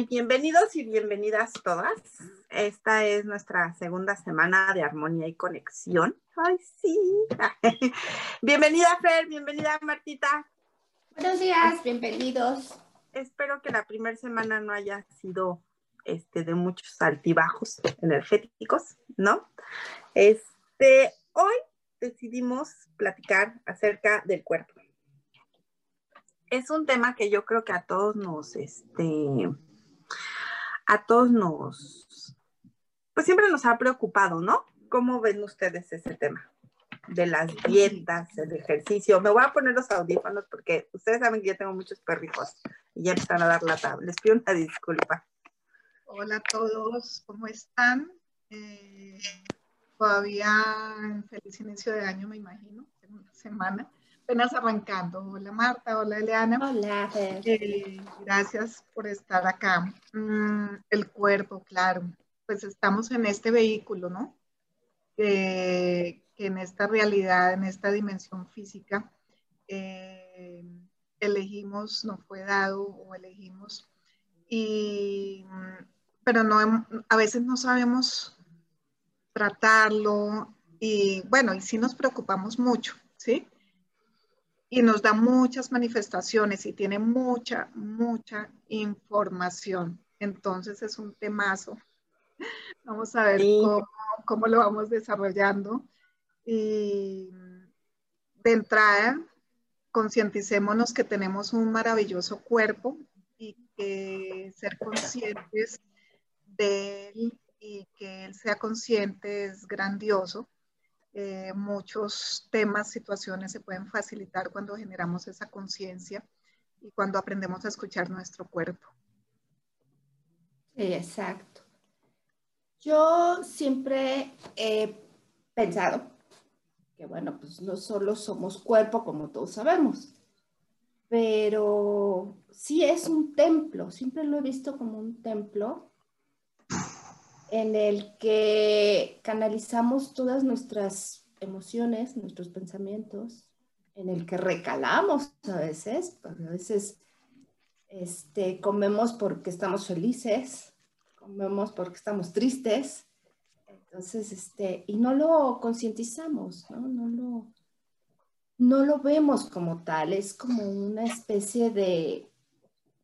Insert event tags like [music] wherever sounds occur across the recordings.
Bienvenidos y bienvenidas todas. Esta es nuestra segunda semana de armonía y conexión. Ay, sí. [laughs] bienvenida, Fer, bienvenida, Martita. Buenos días, bienvenidos. Espero que la primera semana no haya sido este, de muchos altibajos energéticos, ¿no? Este, hoy decidimos platicar acerca del cuerpo. Es un tema que yo creo que a todos nos, este, a todos nos, pues siempre nos ha preocupado, ¿no? ¿Cómo ven ustedes ese tema? De las dietas, el ejercicio. Me voy a poner los audífonos porque ustedes saben que yo tengo muchos perrijos y ya están a dar la tabla. Les pido una disculpa. Hola a todos, ¿cómo están? Eh, todavía en feliz inicio de año, me imagino, segunda semana apenas arrancando. Hola Marta, hola Eliana. Hola. Eh, gracias por estar acá. Mm, el cuerpo, claro. Pues estamos en este vehículo, ¿no? que en esta realidad, en esta dimensión física, eh, elegimos, nos fue dado o elegimos. Y, pero no, a veces no sabemos tratarlo y bueno, y sí nos preocupamos mucho, ¿sí? Y nos da muchas manifestaciones y tiene mucha, mucha información. Entonces es un temazo. Vamos a ver cómo, lo vamos desarrollando. Y de entrada, concienticémonos que tenemos un maravilloso cuerpo y que ser conscientes de él y que él sea consciente es grandioso eh, muchos temas, situaciones se pueden facilitar cuando generamos esa conciencia y cuando aprendemos a escuchar nuestro cuerpo. Exacto. Yo siempre he pensado que, bueno, pues no solo somos cuerpo, como todos sabemos, pero sí es un templo, siempre lo he visto como un templo en el que canalizamos todas nuestras emociones, nuestros pensamientos, en el que recalamos a veces, porque a veces este, comemos porque estamos felices, comemos porque estamos tristes, entonces, este, y no lo concientizamos, ¿no? No lo, no lo vemos como tal, es como una especie de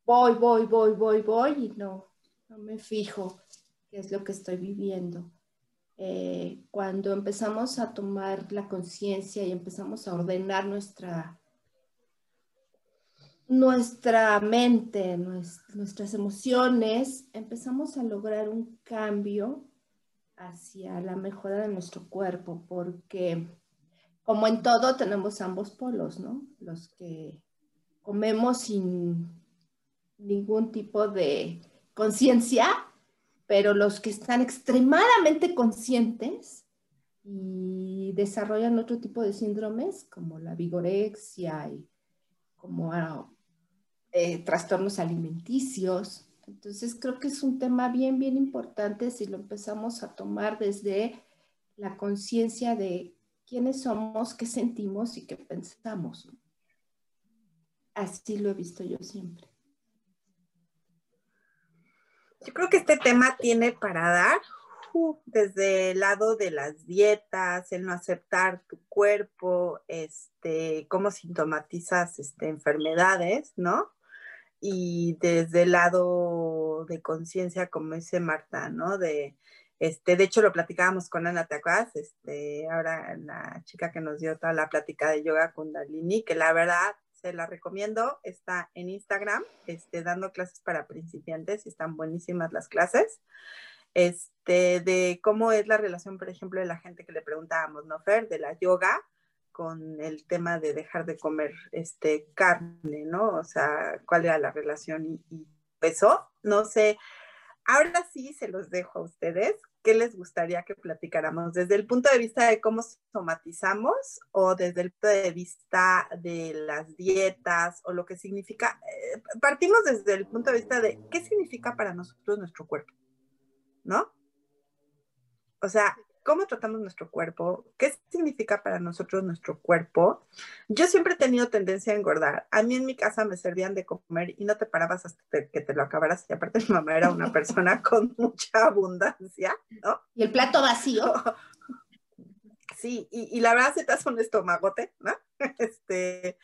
voy, voy, voy, voy, voy, y no, no me fijo qué es lo que estoy viviendo. Eh, cuando empezamos a tomar la conciencia y empezamos a ordenar nuestra, nuestra mente, nuestras emociones, empezamos a lograr un cambio hacia la mejora de nuestro cuerpo, porque como en todo tenemos ambos polos, ¿no? Los que comemos sin ningún tipo de conciencia pero los que están extremadamente conscientes y desarrollan otro tipo de síndromes como la vigorexia y como ah, eh, trastornos alimenticios. Entonces creo que es un tema bien, bien importante si lo empezamos a tomar desde la conciencia de quiénes somos, qué sentimos y qué pensamos. Así lo he visto yo siempre. Yo creo que este tema tiene para dar desde el lado de las dietas, el no aceptar tu cuerpo, este, cómo sintomatizas este, enfermedades, ¿no? Y desde el lado de conciencia, como dice Marta, ¿no? De Este, de hecho, lo platicábamos con Ana, ¿te Este, ahora la chica que nos dio toda la plática de yoga Kundalini, que la verdad se la recomiendo, está en Instagram, este, dando clases para principiantes están buenísimas las clases. Este, de cómo es la relación, por ejemplo, de la gente que le preguntábamos, ¿no, Fer? De la yoga con el tema de dejar de comer este, carne, ¿no? O sea, cuál era la relación y, y. No sé, Ahora sí se los dejo a ustedes. ¿Qué les gustaría que platicáramos? ¿Desde el punto de vista de cómo somatizamos o desde el punto de vista de las dietas o lo que significa? Eh, partimos desde el punto de vista de qué significa para nosotros nuestro cuerpo, ¿no? O sea, cómo tratamos nuestro cuerpo, qué significa para nosotros nuestro cuerpo. Yo siempre he tenido tendencia a engordar. A mí en mi casa me servían de comer y no te parabas hasta que te lo acabaras. Y aparte mi mamá era una persona [laughs] con mucha abundancia, ¿no? Y el plato vacío. [laughs] Sí, y, y la verdad se te hace un estomagote, ¿no? [laughs] Este,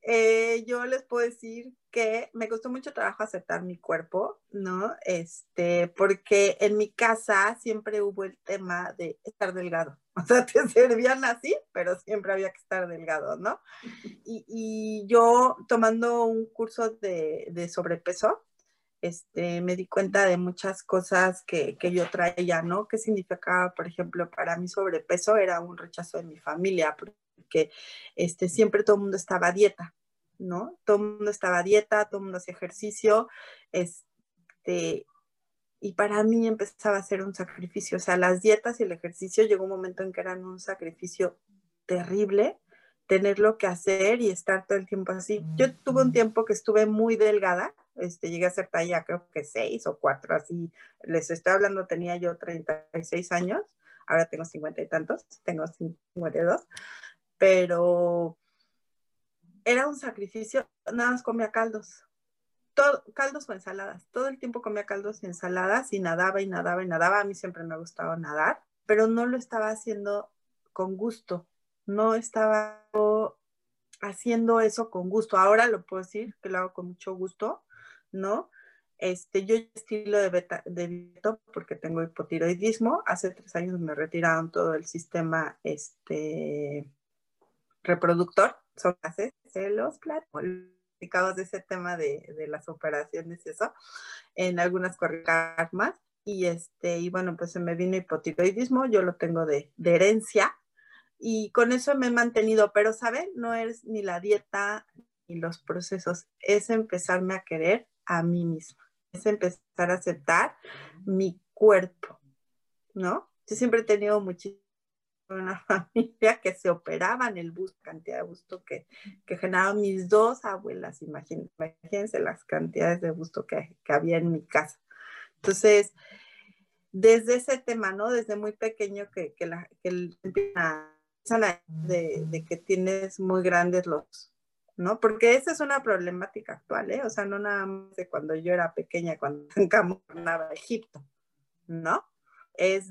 eh, yo les puedo decir que me costó mucho trabajo aceptar mi cuerpo, ¿no? Este, porque en mi casa siempre hubo el tema de estar delgado. [laughs] O sea, te servían así, pero siempre había que estar delgado, ¿no? Y, yo tomando un curso de, de, sobrepeso, este, me di cuenta de muchas cosas que, que yo traía, ¿no? ¿Qué significaba, por ejemplo, para mí sobrepeso? Era un rechazo de mi familia, porque este, siempre todo el mundo estaba a dieta, ¿no? Todo el mundo estaba a dieta, todo el mundo hacía ejercicio, este, y para mí empezaba a ser un sacrificio, o sea, las dietas y el ejercicio llegó un momento en que eran un sacrificio terrible, tenerlo que hacer y estar todo el tiempo así. Yo tuve un tiempo que estuve muy delgada, este, llegué a ser talla creo que seis o cuatro, así, les estoy hablando, tenía yo 36 años, ahora tengo cincuenta y tantos, tengo 52, pero era un sacrificio, nada más comía caldos, todo, caldos o ensaladas, todo el tiempo comía caldos y ensaladas y nadaba y nadaba y nadaba, a mí siempre me ha gustado nadar, pero no lo estaba haciendo con gusto, no estaba haciendo eso con gusto, ahora lo puedo decir, que lo hago con mucho gusto, ¿no? Este, yo estilo de beta, de porque tengo hipotiroidismo. Hace tres años me retiraron todo el sistema este, reproductor, son gases, celos, platicados de ese tema de, de, las operaciones eso, en algunas más. Y, este, y bueno, pues se me vino hipotiroidismo, yo lo tengo de, de herencia y con eso me he mantenido, pero ¿saben? No es ni la dieta ni los procesos, es empezarme a querer a mí misma, es empezar a aceptar mi cuerpo, ¿no? Yo siempre he tenido muchísimo una [laughs] familia que se operaban el busto, cantidad de busto que, que generaban mis dos abuelas, imagínense, imagínense las cantidades de busto que, que, había en mi casa. Entonces, desde ese tema, ¿no? Desde muy pequeño que, que, la, que de, de que tienes muy grandes los, ¿no? Porque esa es una problemática actual, ¿eh? O sea, no nada más de cuando yo era pequeña, cuando [laughs] encaminaba a Egipto, ¿no? Es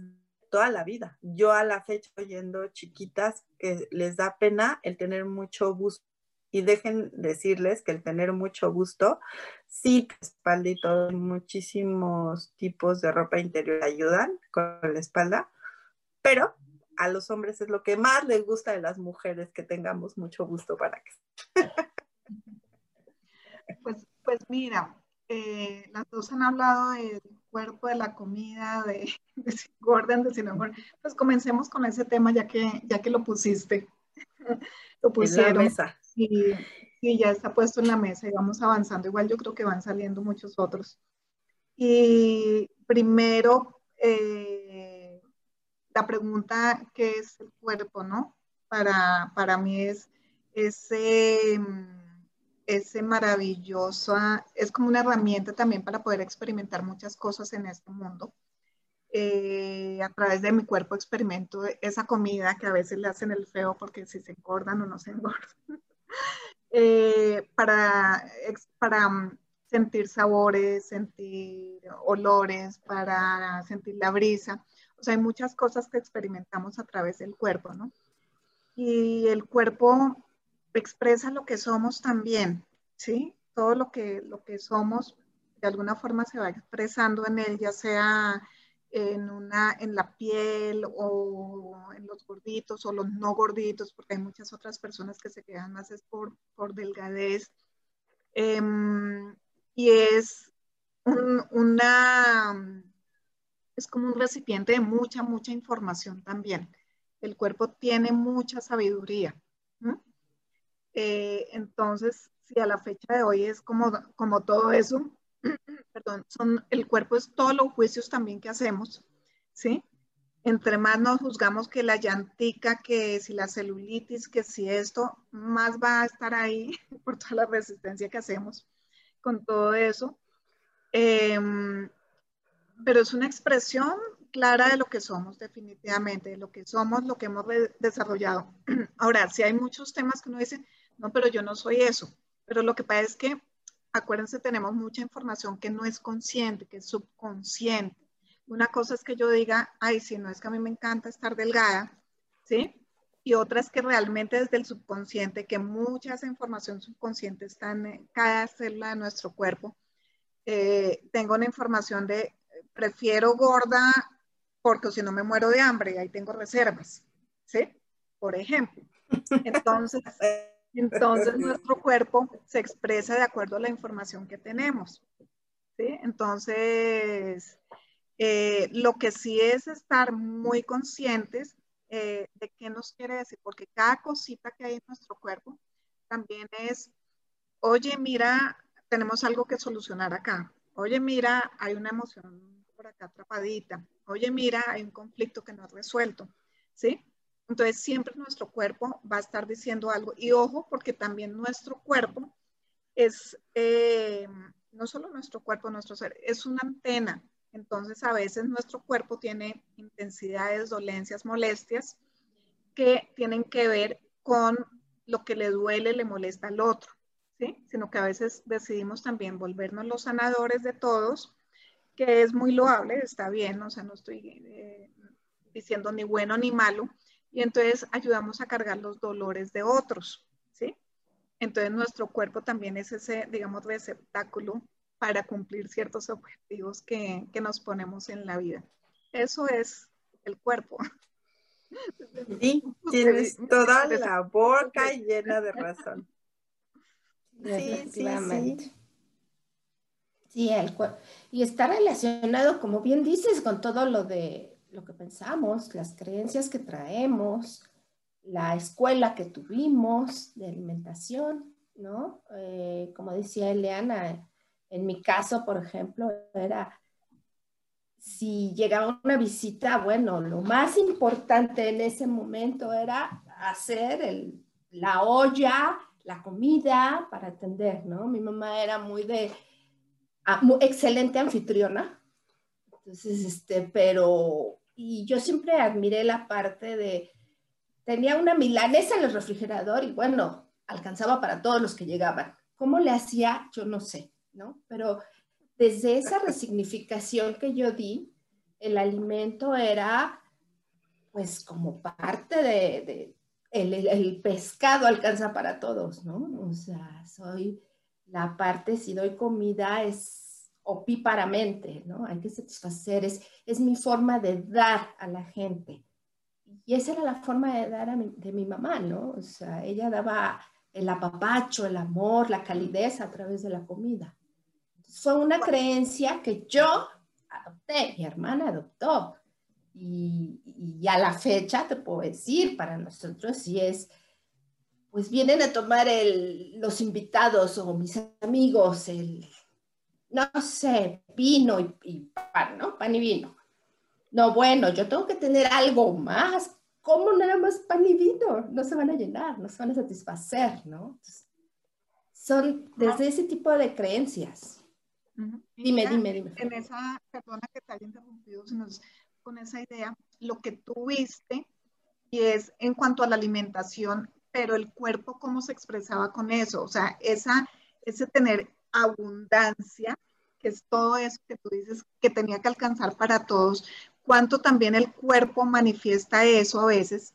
toda la vida. Yo a la fecha oyendo chiquitas que les da pena el tener mucho gusto y dejen decirles que el tener mucho gusto, sí, espalda y todo, muchísimos tipos de ropa interior ayudan con la espalda, pero a los hombres es lo que más les gusta de las mujeres, que tengamos mucho gusto para que... pues, pues mira, eh, las dos han hablado del cuerpo, de la comida, de, [laughs] de si engordan, de si no engordan. Pues comencemos con ese tema ya que, ya que lo pusiste. [laughs] lo pusieron. Y, y ya está puesto en la mesa y vamos avanzando. Igual yo creo que van saliendo muchos otros. Y primero, eh, la pregunta, ¿qué es el cuerpo, no? Para, para mí es ese ese maravilloso, es como una herramienta también para poder experimentar muchas cosas en este mundo. Eh, a través de mi cuerpo experimento esa comida que a veces le hacen el feo porque si se engordan o no se engordan. [laughs] Eh, para, para mm, sentir sabores, sentir olores, para sentir la brisa. O sea, hay muchas cosas que experimentamos a través del cuerpo, ¿no? Y el cuerpo expresa lo que somos también, ¿sí? Todo lo que, lo que somos de alguna forma se va expresando en él, ya sea en, una, en la piel o en los gorditos o los no gorditos, porque hay muchas otras personas que se quedan más es por, por delgadez. Em, y es una, es como un recipiente de mucha, mucha información también. El cuerpo tiene mucha sabiduría. Eh, entonces, si a la fecha de hoy es como, como todo eso, [clears throat] perdón, son, el cuerpo es todos los juicios también que hacemos, ¿sí? Entre más nos juzgamos que la llantica, que si la celulitis, que si esto, más va a estar ahí [laughs] por toda la resistencia que hacemos con todo eso. Em, pero es una expresión clara de lo que somos, definitivamente, de lo que somos, lo que hemos desarrollado. [clears throat] Ahora, si hay muchos temas que uno dice, no, pero yo no soy eso. Pero lo que pasa es que, acuérdense, tenemos mucha información que no es consciente, que es subconsciente. Una cosa es que yo diga, ay, si no es que a mí me encanta estar delgada, ¿sí? Y otra es que realmente desde el subconsciente, que mucha esa información subconsciente está en cada célula de nuestro cuerpo. Eh, tengo una información de, prefiero gorda porque si no me muero de hambre y ahí tengo reservas, ¿sí? Por ejemplo. [laughs] Entonces, entonces [laughs] nuestro cuerpo se expresa de acuerdo a la información que tenemos. ¿sí? Entonces, eh, lo que sí es estar muy conscientes eh, de qué nos quiere decir, porque cada cosita que hay en nuestro cuerpo también es, oye, mira, tenemos algo que solucionar acá. Oye, mira, hay una emoción por acá atrapadita. Oye, mira, hay un conflicto que no ha resuelto. ¿Sí? Entonces, siempre nuestro cuerpo va a estar diciendo algo. Y ojo, porque también nuestro cuerpo es, eh, no solo nuestro cuerpo, nuestro ser, es una antena. Entonces, a veces nuestro cuerpo tiene intensidades, dolencias, molestias que tienen que ver con lo que le duele, le molesta al otro, ¿sí? Sino que a veces decidimos también volvernos los sanadores de todos, que es muy loable, está bien, o sea, no estoy eh, diciendo ni bueno ni malo, y entonces ayudamos a cargar los dolores de otros, ¿sí? Entonces nuestro cuerpo también es ese, digamos, receptáculo para cumplir ciertos objetivos que, que nos ponemos en la vida. Eso es el cuerpo. Sí, [laughs] tienes toda la boca llena de razón. [laughs] Sí, sí, sí. Sí, el cuerpo. Y está relacionado, como bien dices, con todo lo de lo que pensamos, las creencias que traemos, la escuela que tuvimos de alimentación, ¿no? Eh, como decía Eliana, en mi caso, por ejemplo, era, si llegaba una visita, bueno, lo más importante en ese momento era hacer el, la olla, la comida para atender, ¿no? Mi mamá era muy de, ah, excelente anfitriona, entonces, este, pero y yo siempre admiré la parte de, tenía una milanesa en el refrigerador y bueno, alcanzaba para todos los que llegaban. ¿Cómo le hacía? Yo no sé, ¿no? Pero desde esa resignificación que yo di, el alimento era pues como parte de, el, el, pescado alcanza para todos, ¿no? O sea, soy la parte, si doy comida es opíparamente, ¿no? Hay que satisfacer, es, es mi forma de dar a la gente. Y esa era la forma de dar de mi mamá, ¿no? O sea, ella daba el apapacho, el amor, la calidez a través de la comida. fue una creencia que yo adopté, mi hermana adoptó. Y, y, a la fecha te puedo decir, para nosotros sí es, pues vienen a tomar el, los invitados o mis amigos el, no sé, vino y, pan, ¿no? Pan y vino. No, bueno, yo tengo que tener algo más. ¿Cómo nada más pan y vino? No se van a llenar, no se van a satisfacer, ¿no? son desde ese tipo de creencias. Dime, dime, dime. En esa, perdona que te haya interrumpido, con esa idea, lo que tú viste, y es en cuanto a la alimentación, pero el cuerpo, ¿cómo se expresaba con eso? O sea, esa, ese tener abundancia, que es todo eso que tú dices que tenía que alcanzar para todos, cuánto también el cuerpo manifiesta eso a veces.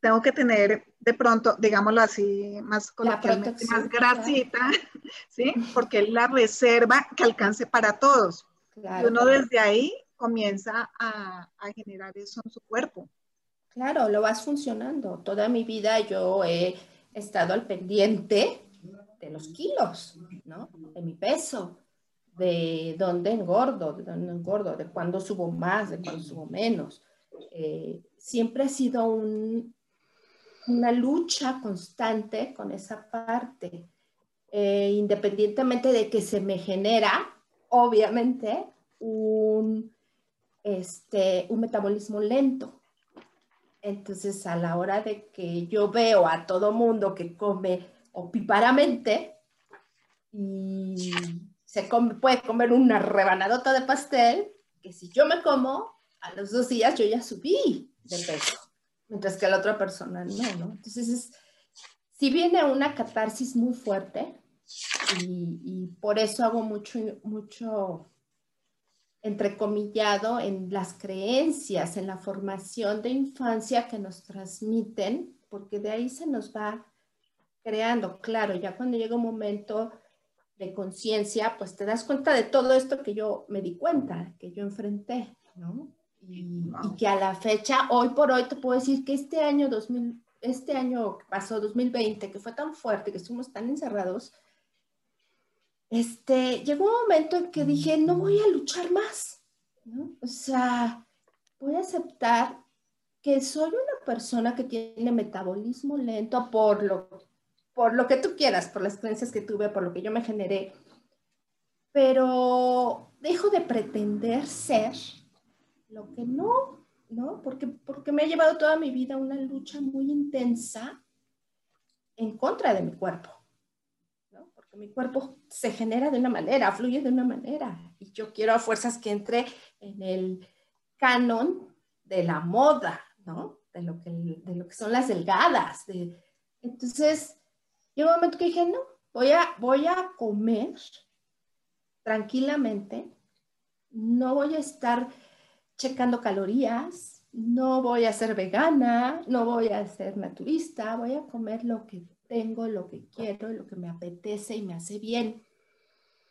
tengo que tener de pronto, digámoslo así, más coloquialmente, más grasita, [laughs] ¿sí? Porque es la reserva que alcance para todos. Y uno desde ahí comienza a, generar eso en su cuerpo. Claro, lo vas funcionando. Toda mi vida yo he estado al pendiente de los kilos, ¿no? De mi peso, de dónde engordo, de dónde engordo, de cuándo subo más, de cuándo subo menos. Eh, siempre ha sido una lucha constante con esa parte, eh, independientemente de que se me genera, obviamente, un, este, un metabolismo lento. Entonces, a la hora de que yo veo a todo mundo que come opíparamente y se puede comer una rebanadota de pastel, que si yo me como, a los dos días yo ya subí de peso, mientras que la otra persona no. Entonces, si viene una catarsis muy fuerte y, y por eso hago mucho, mucho entrecomillado en las creencias, en la formación de infancia que nos transmiten, porque de ahí se nos va creando. Claro, ya cuando llega un momento de conciencia, pues te das cuenta de todo esto que yo me di cuenta, que yo enfrenté, ¿no? Y, que a la fecha, hoy por hoy, te puedo decir que este año 2000, este año que pasó, 2020, que fue tan fuerte, que estuvimos tan encerrados, este, llegó un momento en que dije, no voy a luchar más, ¿no? O sea, voy a aceptar que soy una persona que tiene metabolismo lento por lo, por lo que tú quieras, por las creencias que tuve, por lo que yo me generé, pero dejo de pretender ser lo que no, ¿no? Porque, porque me ha llevado toda mi vida una lucha muy intensa en contra de mi cuerpo mi cuerpo se genera de una manera, fluye de una manera. Y yo quiero a fuerzas que entre en el canon de la moda, ¿no? De lo que, de lo que son las delgadas. De... Entonces, llegó un momento que dije, no, voy a, voy a comer tranquilamente, no voy a estar checando calorías, no voy a ser vegana, no voy a ser naturista, voy a comer lo que tengo, lo que quiero, lo que me apetece y me hace bien.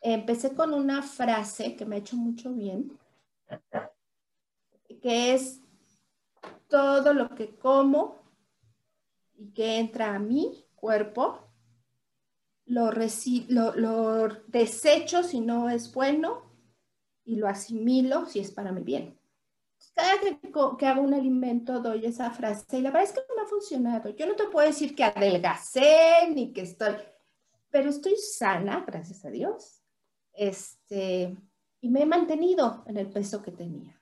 Empecé con una frase que me ha hecho mucho bien, que es todo lo que como y que entra a mi cuerpo, lo, lo, lo desecho si no es bueno y lo asimilo si es para mi bien cada que, que, hago un alimento doy esa frase y la verdad es que no ha funcionado. Yo no te puedo decir que adelgacé ni que estoy, pero estoy sana, gracias a Dios. Este, y me he mantenido en el peso que tenía.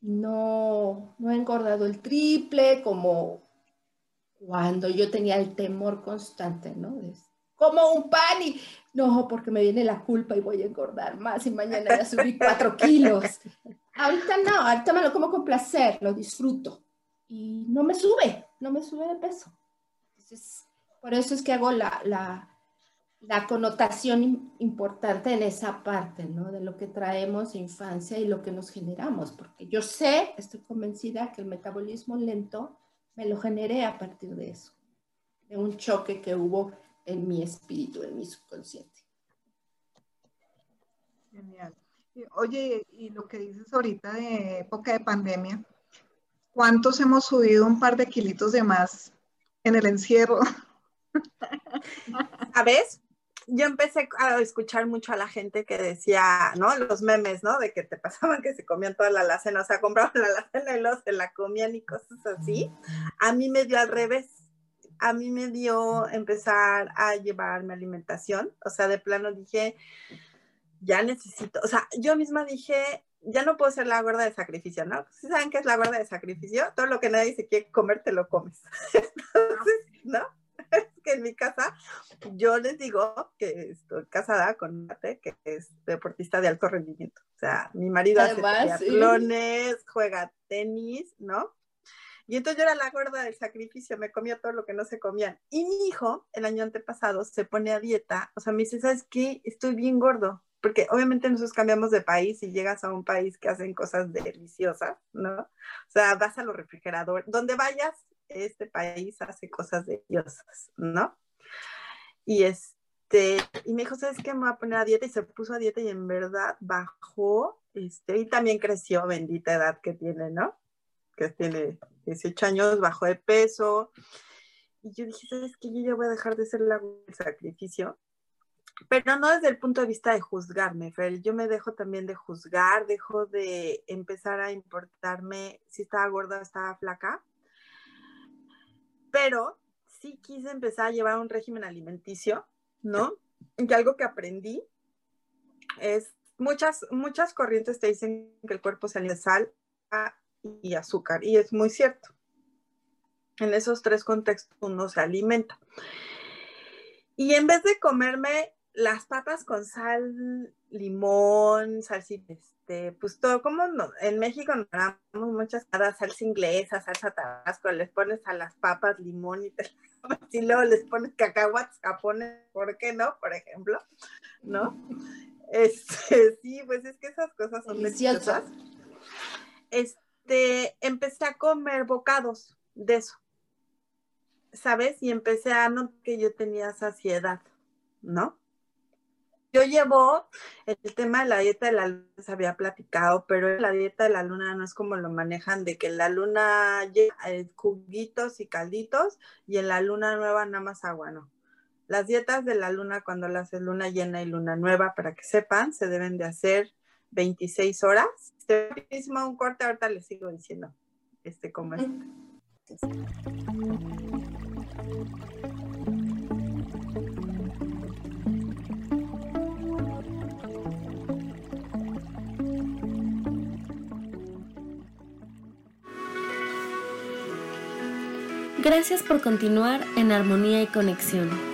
No, no he engordado el triple como cuando yo tenía el temor constante, ¿no? Como un pan y no, porque me viene la culpa y voy a engordar más y mañana ya subí [laughs] cuatro kilos. Ahorita no, ahorita me lo como con placer, lo disfruto y no me sube, no me sube de peso. Entonces, por eso es que hago la, la, la connotación importante en esa parte, ¿no? De lo que traemos de infancia y lo que nos generamos, porque yo sé, estoy convencida que el metabolismo lento me lo generé a partir de eso, de un choque que hubo en mi espíritu, en mi subconsciente. Genial. Oye, y lo que dices ahorita de época de pandemia, ¿cuántos hemos subido un par de kilitos de más en el encierro? [laughs] A ver, yo empecé a escuchar mucho a la gente que decía, ¿no? Los memes, ¿no? De que te pasaban que se comían toda la alacena, o sea, compraban la alacena y luego se la comían y cosas así. A mí me dio al revés. A mí me dio empezar a llevarme alimentación. O sea, de plano dije, ya necesito, o sea, yo misma dije, ya no puedo ser la gorda de sacrificio, ¿no? Si saben qué es la gorda de sacrificio, todo lo que nadie se quiere comer, te lo comes. [laughs] Entonces, ¿no? [laughs] Es que en mi casa, yo les digo que estoy casada con Mate, que es deportista de alto rendimiento. O sea, mi marido hace triatlones, juega tenis, ¿no? Y entonces yo era la gorda del sacrificio, me comía todo lo que no se comían. Y mi hijo, el año antepasado, se pone a dieta, o sea, me dice, ¿sabes qué? Estoy bien gordo porque obviamente nosotros cambiamos de país y llegas a un país que hacen cosas deliciosas, ¿no? O sea, vas a los refrigeradores, donde vayas, este país hace cosas deliciosas, ¿no? Y este, y me dijo, ¿sabes qué? Me voy a poner a dieta y se puso a dieta y en verdad bajó Este, y también creció, bendita edad que tiene, ¿no? Que tiene 18 años, bajó de peso. Y yo dije, ¿sabes qué? Yo ya voy a dejar de ser la del sacrificio. Pero no desde el punto de vista de juzgarme, Fer. Yo me dejo también de juzgar, dejo de empezar a importarme si estaba gorda o estaba flaca. Pero sí quise empezar a llevar un régimen alimenticio, ¿no? Y algo que aprendí es muchas, muchas corrientes te dicen que el cuerpo se alimenta sal y azúcar, y es muy cierto. En esos tres contextos uno se alimenta. Y en vez de comerme las papas con sal, limón, salsita, este, pues todo, como no, en México nos damos muchas salsa inglesa, salsa tabasco, les pones a las papas limón y te y luego les pones cacahuates japones, ¿por qué no? Por ejemplo, ¿no? Este, [laughs] sí, pues es que esas cosas son deliciosas. Este, empecé a comer bocados de eso, ¿sabes? Y empecé a notar que yo tenía saciedad, ¿no? Yo llevo el tema de la dieta de la luna, se había platicado, pero la dieta de la luna no es como lo manejan, de que la luna lleva eh, juguitos y calditos y en la luna nueva nada más agua, no. Las dietas de la luna cuando las haces luna llena y luna nueva, para que sepan, se deben de hacer 26 horas. Este mismo un corte, ahorita les sigo diciendo este cómo es. Gracias por continuar en armonía y conexión.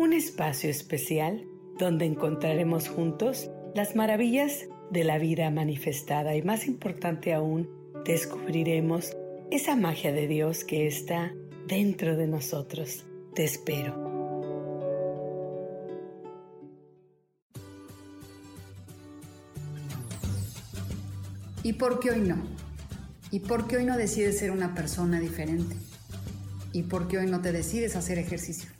Un espacio especial donde encontraremos juntos las maravillas de la vida manifestada y más importante aún, descubriremos esa magia de Dios que está dentro de nosotros. Te espero. ¿Y por qué hoy no? ¿Y por qué hoy no decides ser una persona diferente? ¿Y por qué hoy no te decides hacer ejercicio?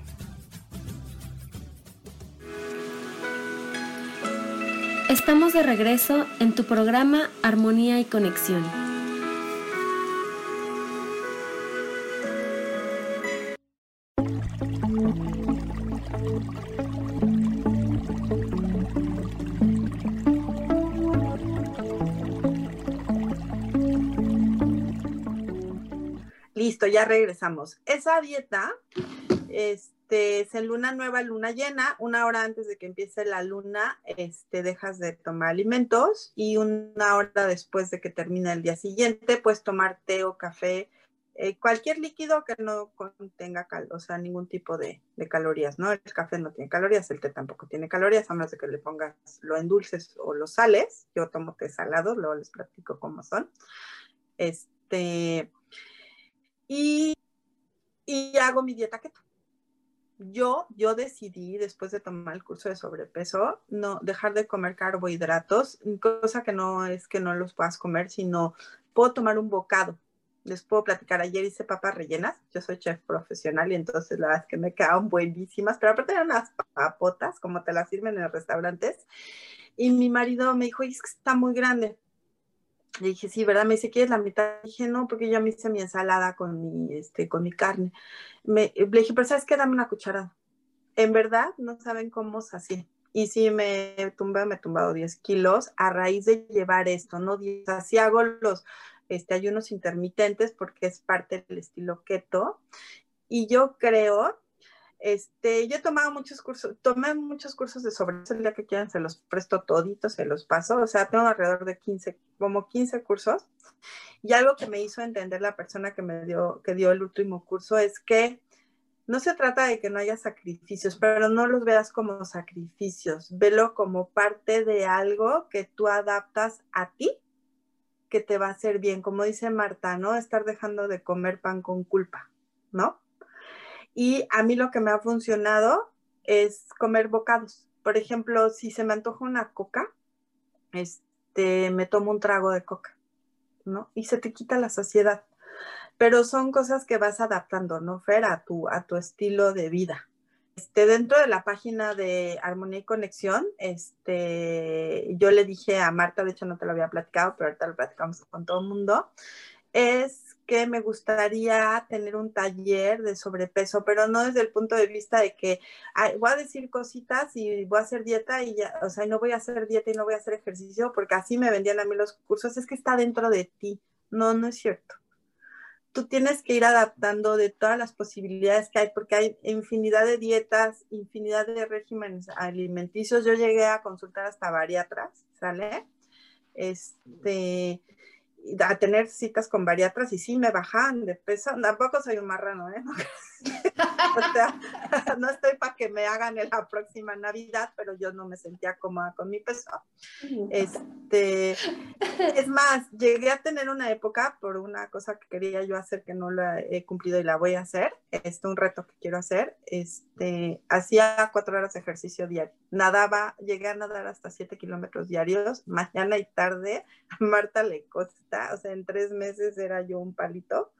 Estamos de regreso en tu programa Armonía y Conexión. Listo, ya regresamos. Esa dieta este, es en luna nueva, luna llena. Una hora antes de que empiece la luna, este, dejas de tomar alimentos y una hora después de que termine el día siguiente, puedes tomar té o café, eh, cualquier líquido que no contenga cal, o sea, ningún tipo de, de, calorías, ¿no? El café no tiene calorías, el té tampoco tiene calorías, a menos de que le pongas lo en dulces o los sales. Yo tomo té salado, luego les platico cómo son. Este y, hago mi dieta keto. Yo, yo decidí, después de tomar el curso de sobrepeso, no dejar de comer carbohidratos, cosa que no es que no los puedas comer, sino puedo tomar un bocado. Les puedo platicar, ayer hice papas rellenas, yo soy chef profesional y entonces la verdad es que me quedaron buenísimas, pero aparte eran unas papotas, como te las sirven en los restaurantes. Y mi marido me dijo, es que está muy grande. Le dije, sí, ¿verdad? Me dice, ¿quieres la mitad? Le dije, no, porque ya me hice mi ensalada con mi, este, con mi carne. Me, le dije, pero ¿sabes qué? Dame una cucharada. en verdad no saben cómo es así. Y si me tumbé, me he tumbado 10 kilos a raíz de llevar esto, ¿no? Así hago los este, ayunos intermitentes porque es parte del estilo keto. Y yo creo, este, yo he tomado muchos cursos, tomé muchos cursos de sobre el día que quieran se los presto toditos, se los paso, o sea, tengo alrededor de 15, como 15 cursos. Y algo que me hizo entender la persona que me dio, que dio el último curso es que no se trata de que no haya sacrificios, pero no los veas como sacrificios, velo como parte de algo que tú adaptas a ti, que te va a hacer bien, como dice Marta, ¿no? Estar dejando de comer pan con culpa, ¿no? Y a mí lo que me ha funcionado es comer bocados. Por ejemplo, si se me antoja una coca, este, me tomo un trago de coca, ¿no? Y se te quita la saciedad pero son cosas que vas adaptando, ¿no, Fer? A tu, a tu estilo de vida. Este, dentro de la página de Armonía y Conexión, este, yo le dije a Marta, de hecho no te lo había platicado, pero ahorita lo platicamos con todo el mundo, es que me gustaría tener un taller de sobrepeso, pero no desde el punto de vista de que voy a decir cositas y voy a hacer dieta y ya, o sea, no voy a hacer dieta y no voy a hacer ejercicio porque así me vendían a mí los cursos, es que está dentro de ti. No, no es cierto tú tienes que ir adaptando de todas las posibilidades que hay, porque hay infinidad de dietas, infinidad de regímenes alimenticios. Yo llegué a consultar hasta bariatras, ¿sale? Este, a tener citas con bariatras y sí me bajan de peso. Tampoco soy un marrano, ¿eh? [laughs] [laughs] [laughs] no estoy para que me hagan en la próxima Navidad, pero yo no me sentía cómoda con mi peso. Este, es más, llegué a tener una época por una cosa que quería yo hacer que no la he cumplido y la voy a hacer. Este, un reto que quiero hacer. Este, hacía cuatro horas de ejercicio diario. Nadaba, llegué a nadar hasta siete kilómetros diarios, mañana y tarde. [laughs] Marta le costa, o sea, en tres meses era yo un palito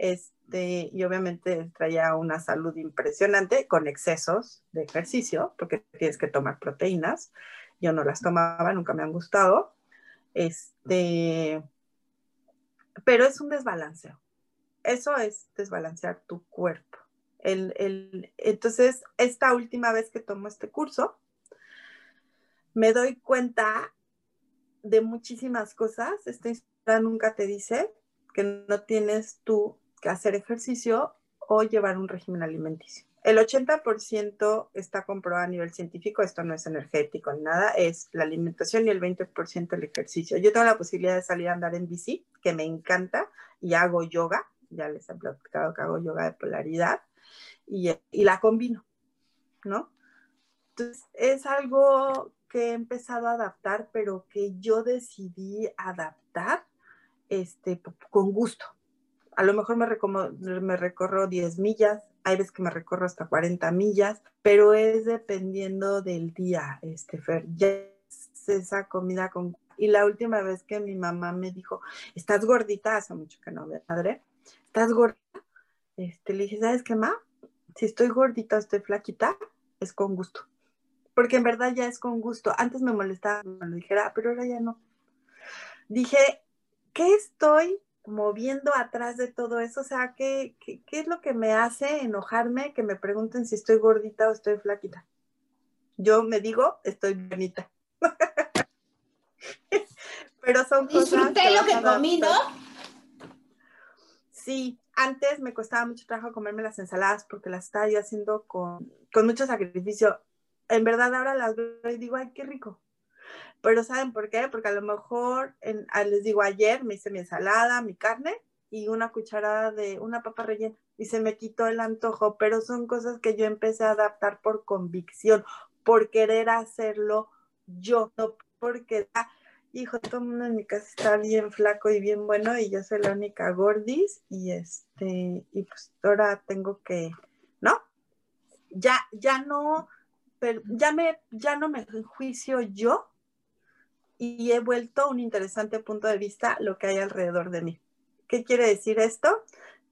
este, y obviamente traía una salud impresionante con excesos de ejercicio, porque tienes que tomar proteínas. Yo no las tomaba, nunca me han gustado. Este, pero es un desbalanceo. Eso es desbalancear tu cuerpo. El, el, entonces, esta última vez que tomo este curso, me doy cuenta de muchísimas cosas. Esta historia nunca te dice que no tienes tú que hacer ejercicio o llevar un régimen alimenticio. El 80% está comprobado a nivel científico, esto no es energético ni nada, es la alimentación y el 20% el ejercicio. Yo tengo la posibilidad de salir a andar en bici, que me encanta, y hago yoga, ya les he platicado que hago yoga de polaridad, y, y la combino, ¿no? Entonces, es algo que he empezado a adaptar, pero que yo decidí adaptar este, con gusto, a lo mejor me, me recorro 10 millas, hay veces que me recorro hasta 40 millas, pero es dependiendo del día, este, Fer. Ya es esa comida con... Y la última vez que mi mamá me dijo, estás gordita, hace mucho que no veo padre, estás gordita, este, le dije, ¿sabes qué, ma? Si estoy gordita, estoy flaquita, es con gusto. Porque en verdad ya es con gusto. Antes me molestaba, me lo dijera, pero ahora ya no. Dije, ¿qué estoy moviendo atrás de todo eso? O sea, ¿qué, ¿qué, es lo que me hace enojarme que me pregunten si estoy gordita o estoy flaquita? Yo me digo, estoy bonita. [laughs] Pero son cosas. Disfruté lo que comí, ¿no? Sí, antes me costaba mucho trabajo comerme las ensaladas porque las estaba yo haciendo con, con mucho sacrificio. En verdad ahora las veo y digo, ay, qué rico. Pero ¿saben por qué? Porque a lo mejor, ah, les digo, ayer me hice mi ensalada, mi carne y una cucharada de una papa rellena y se me quitó el antojo, pero son cosas que yo empecé a adaptar por convicción, por querer hacerlo yo, no porque, ah, hijo, todo el mundo en mi casa está bien flaco y bien bueno y yo soy la única gordis y este, y pues ahora tengo que, ¿no? Ya, ya no, pero ya me, ya no me juicio yo y he vuelto un interesante punto de vista lo que hay alrededor de mí. ¿Qué quiere decir esto?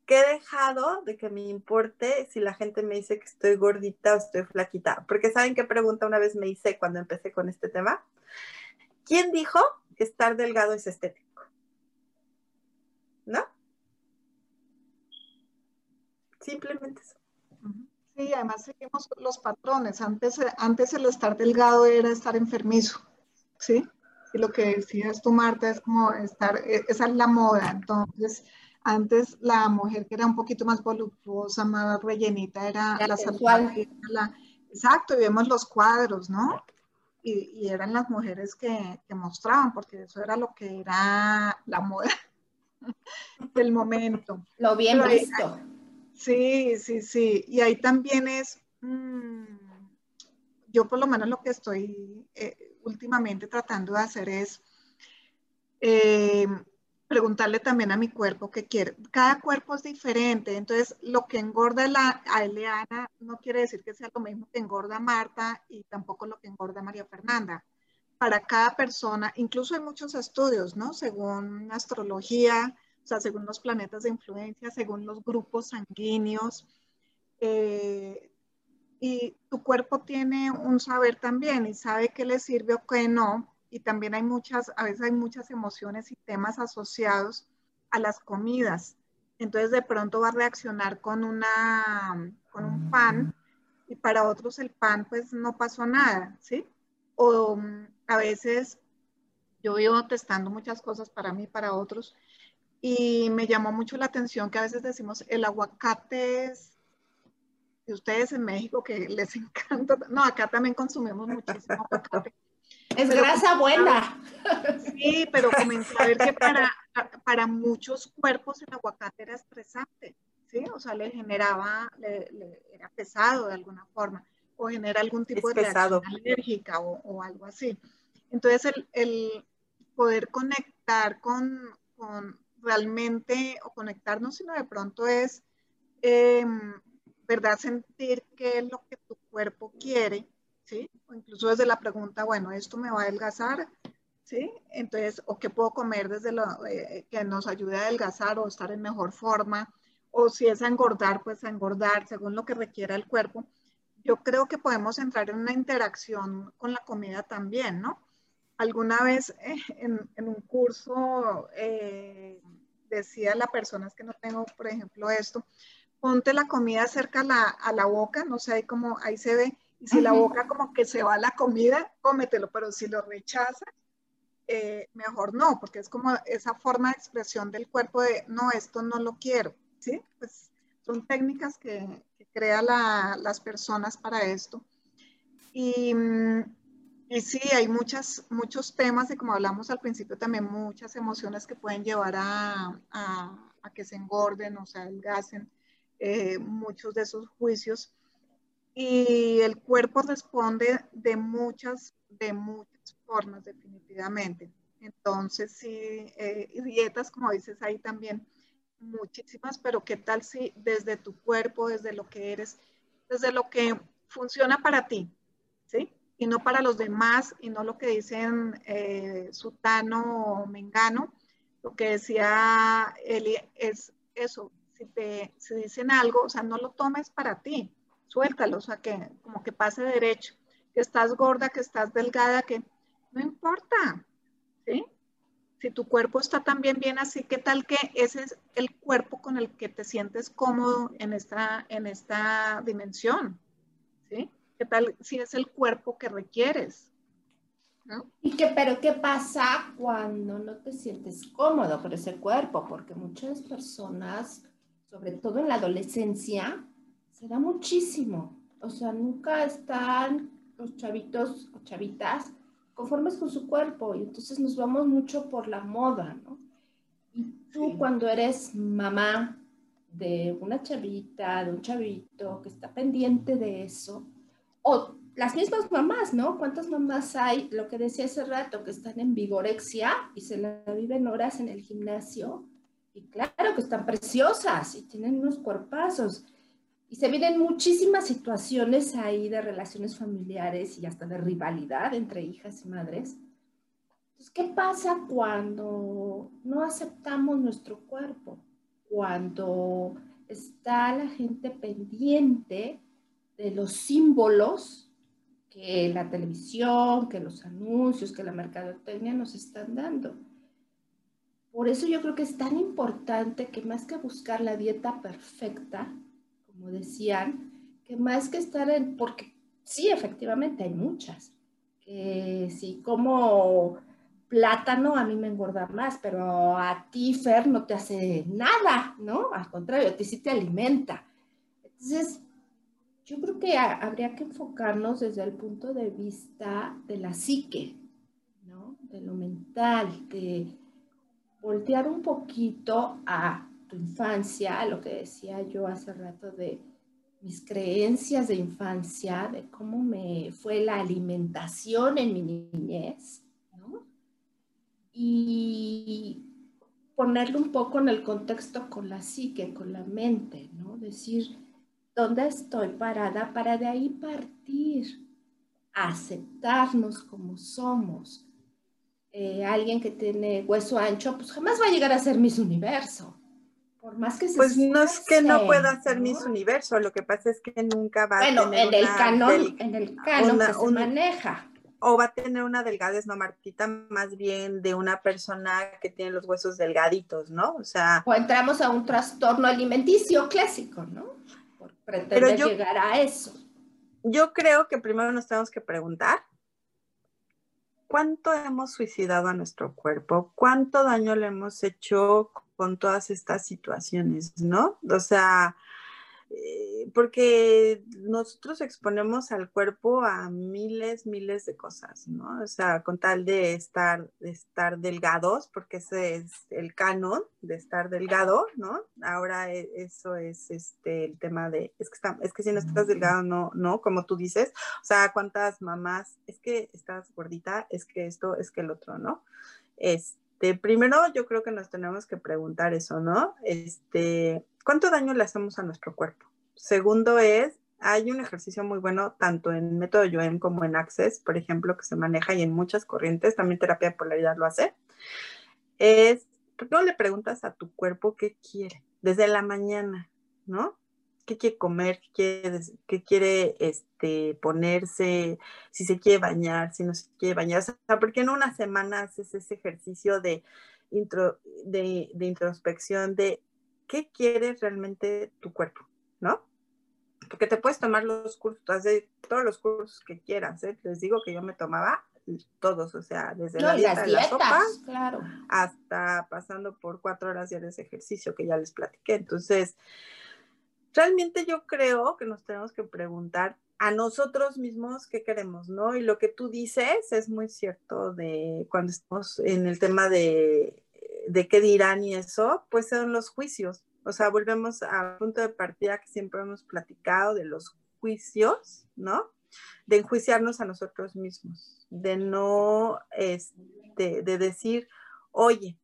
Que he dejado de que me importe si la gente me dice que estoy gordita o estoy flaquita. Porque ¿saben qué pregunta una vez me hice cuando empecé con este tema? ¿Quién dijo que estar delgado es estético? ¿No? Simplemente eso. Sí, además seguimos los patrones. Antes, antes el estar delgado era estar enfermizo, ¿sí? Y lo que decías tú, Marta, es como estar, e, esa es la moda. Entonces, antes la mujer que era un poquito más voluptuosa, más rellenita, era la, la Exacto, y vemos los cuadros, ¿no? Y, eran las mujeres que, que, mostraban, porque eso era lo que era la moda [laughs] del momento. Lo bien visto. Sí, sí, sí. Y ahí también es, mm, yo por lo menos lo que estoy eh, últimamente tratando de hacer es eh, preguntarle también a mi cuerpo qué quiere. Cada cuerpo es diferente, entonces lo que engorda la, a Eliana no quiere decir que sea lo mismo que engorda Marta y tampoco lo que engorda María Fernanda. Para cada persona, incluso hay muchos estudios, ¿no? Según astrología, o sea, según los planetas de influencia, según los grupos sanguíneos. Eh, y tu cuerpo tiene un saber también y sabe qué le sirve o qué no. Y también hay muchas, a veces hay muchas emociones y temas asociados a las comidas. Entonces de pronto va a reaccionar con, una, con un pan y para otros el pan pues no pasó nada, ¿sí? O mm, a veces yo vivo testando muchas cosas para mí, para otros, y me llamó mucho la atención que a veces decimos el aguacate es, ustedes en México que les [laughs] encanta, no, acá también consumimos muchísimo aguacate. Es grasa buena. Sí, pero comencé a ver que para, para muchos cuerpos el aguacate era estresante, ¿sí? O sea, le generaba, le, era pesado de alguna forma, o genera algún tipo de reacción alérgica o, o, algo así. Entonces, el, el poder conectar con, con, realmente o conectarnos, sino de pronto es, em, ¿verdad? Sentir qué es lo que tu cuerpo quiere, ¿sí? O incluso desde la pregunta, bueno, ¿esto me va a adelgazar? ¿Sí? Entonces, o qué puedo comer desde lo eh, que nos ayude a adelgazar o estar en mejor forma, o si es a engordar, pues a engordar según lo que requiera el cuerpo. Yo creo que podemos entrar en una interacción con la comida también, ¿no? alguna vez eh, en, un curso eh, decía la persona es que no tengo, por ejemplo, esto, ponte la comida cerca a la, boca, no sé, ahí como, ahí se ve, y si la boca como que se va la comida, cómetelo, pero si lo rechaza, eh, mejor no, porque es como esa forma de expresión del cuerpo de, no, esto no lo quiero, ¿sí? Pues son técnicas que, que crean las personas para esto. Y, mm, y sí, hay muchas, muchos temas y como hablamos al principio también muchas emociones que pueden llevar a, a, que se engorden o se adelgacen eh, muchos de esos juicios. Y el cuerpo responde de muchas, de muchas formas definitivamente. Entonces, sí, eh, dietas, como dices ahí también, muchísimas, pero ¿qué tal si desde tu cuerpo, desde lo que eres, desde lo que funciona para ti, ¿sí? y no para los demás y no lo que dicen eh, Sutano o Mengano. Lo que decía Eli es eso, si te si dicen algo, o sea, no lo tomes para ti, suéltalo, o sea, que como que pase derecho, que estás gorda, que estás delgada, que no importa, ¿sí? Si tu cuerpo está también bien así, ¿qué tal que ese es el cuerpo con el que te sientes cómodo en esta, en esta dimensión? ¿Sí? ¿Qué tal si es el cuerpo que requieres? ¿Y qué, pero qué pasa cuando no te sientes cómodo con ese cuerpo? Porque muchas personas, sobre todo en la adolescencia, se da muchísimo. O sea, nunca están los chavitos o chavitas conformes con su cuerpo y entonces nos vamos mucho por la moda, ¿no? Y tú cuando eres mamá de una chavita, de un chavito que está pendiente de eso, o las mismas mamás, ¿no? ¿Cuántas mamás hay, lo que decía hace rato, que están en vigorexia y se la viven horas en el gimnasio? Y claro que están preciosas y tienen unos cuerpazos. Y se vienen muchísimas situaciones ahí de relaciones familiares y hasta de rivalidad entre hijas y madres. Entonces, ¿qué pasa cuando no aceptamos nuestro cuerpo? Cuando está la gente pendiente de los símbolos que la televisión, que los anuncios, que la mercadotecnia nos están dando. Por eso yo creo que es tan importante que más que buscar la dieta perfecta, como decían, que más que estar en, porque sí, efectivamente hay muchas, que sí, como plátano a mí me engorda más, pero a ti, Fer, no te hace nada, ¿no? Al contrario, a ti sí te alimenta. Entonces, yo creo que habría que enfocarnos desde el punto de vista de la psique, ¿no? De lo mental, de voltear un poquito a tu infancia, a lo que decía yo hace rato de mis creencias de infancia, de cómo me fue la alimentación en mi niñez, y ponerlo un poco en el contexto con la psique, con la mente, ¿no? Decir, ¿dónde estoy parada? Para de ahí partir, aceptarnos como somos. Eh, alguien que tiene hueso ancho, pues jamás va a llegar a ser Miss Universo. Por más que se Pues no es que no pueda ser Miss Universo, lo que pasa es que nunca va a tener. Bueno, en el canon, en el canon que se maneja o va a tener una delgadez, no, Martita, más bien de una persona que tiene los huesos delgaditos, ¿no? O sea. O entramos a un trastorno alimenticio clásico, ¿no? Por pretender llegar a eso. Yo creo que primero nos tenemos que preguntar cuánto hemos suicidado a nuestro cuerpo, cuánto daño le hemos hecho con todas estas situaciones, ¿no? O sea, eh, porque nosotros exponemos al cuerpo a miles, miles de cosas, ¿no? O sea, con tal de estar, de estar delgados, porque ese es el canon de estar delgado, ¿no? Ahora e, eso es este, el tema de, es que, está, es que si no estás delgado, no, no, como tú dices, o sea, cuántas mamás, es que estás gordita, es que esto, es que el otro, ¿no? Este, primero yo creo que nos tenemos que preguntar eso, ¿no? Este, ¿cuánto daño le hacemos a nuestro cuerpo? Segundo es, hay un ejercicio muy bueno tanto en método YOEM como en Access, por ejemplo, que se maneja y en muchas corrientes, también terapia de polaridad lo hace. Es, ¿por qué no le preguntas a tu cuerpo qué quiere desde la mañana, ¿no? ¿Qué quiere comer? ¿Qué quiere, qué quiere este, ponerse? Si se quiere bañar, si no se quiere bañar. O sea, ¿por qué en una semana haces ese ejercicio de, intro, de, de introspección de qué quiere realmente tu cuerpo, ¿no? Porque te puedes tomar los cursos, todos los cursos que quieras, ¿eh? Les digo que yo me tomaba todos, o sea, desde la dieta de la sopa claro. hasta pasando por cuatro horas diarias de ejercicio que ya les platiqué. Entonces, realmente yo creo que nos tenemos que preguntar a nosotros mismos qué queremos, ¿no? Y lo que tú dices es muy cierto de cuando estamos en el tema de, de qué dirán y eso, pues son los juicios. O sea, volvemos al punto de partida que siempre hemos platicado de los juicios, ¿no? De enjuiciarnos a nosotros mismos, de no, este, de decir, oye,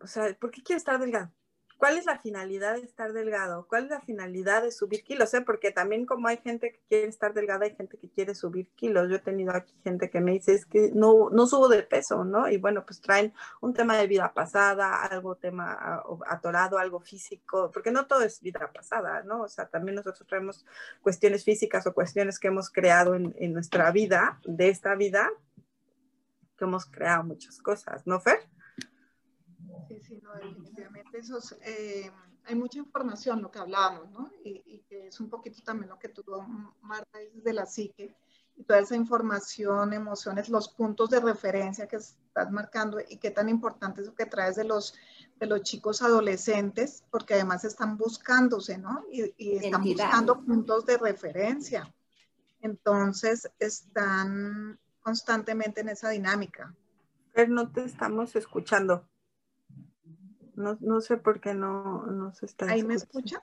o sea, ¿por qué quiero estar delgado? ¿Cuál es la finalidad de estar delgado? ¿Cuál es la finalidad de subir kilos? Eh? Porque también como hay gente que quiere estar delgada, hay gente que quiere subir kilos. Yo he tenido aquí gente que me dice, es que no, no subo de peso, ¿no? Y bueno, pues traen un tema de vida pasada, algo tema atorado, algo físico, porque no todo es vida pasada, ¿no? O sea, también nosotros traemos cuestiones físicas o cuestiones que hemos creado en, en nuestra vida, de esta vida, que hemos creado muchas cosas, ¿no, Fer? Sí, sí, no, definitivamente eso eh, hay mucha información, lo que hablábamos, ¿no? Y, que es un poquito también lo que tú, Marta, dices de la psique, y toda esa información, emociones, los puntos de referencia que estás marcando y qué tan importante es lo que traes de los, de los chicos adolescentes, porque además están buscándose, ¿no? Y, y están buscando puntos de referencia. Entonces, están constantemente en esa dinámica. Pero no te estamos escuchando. No, no sé por qué no, no se está. ¿Ahí me escucha?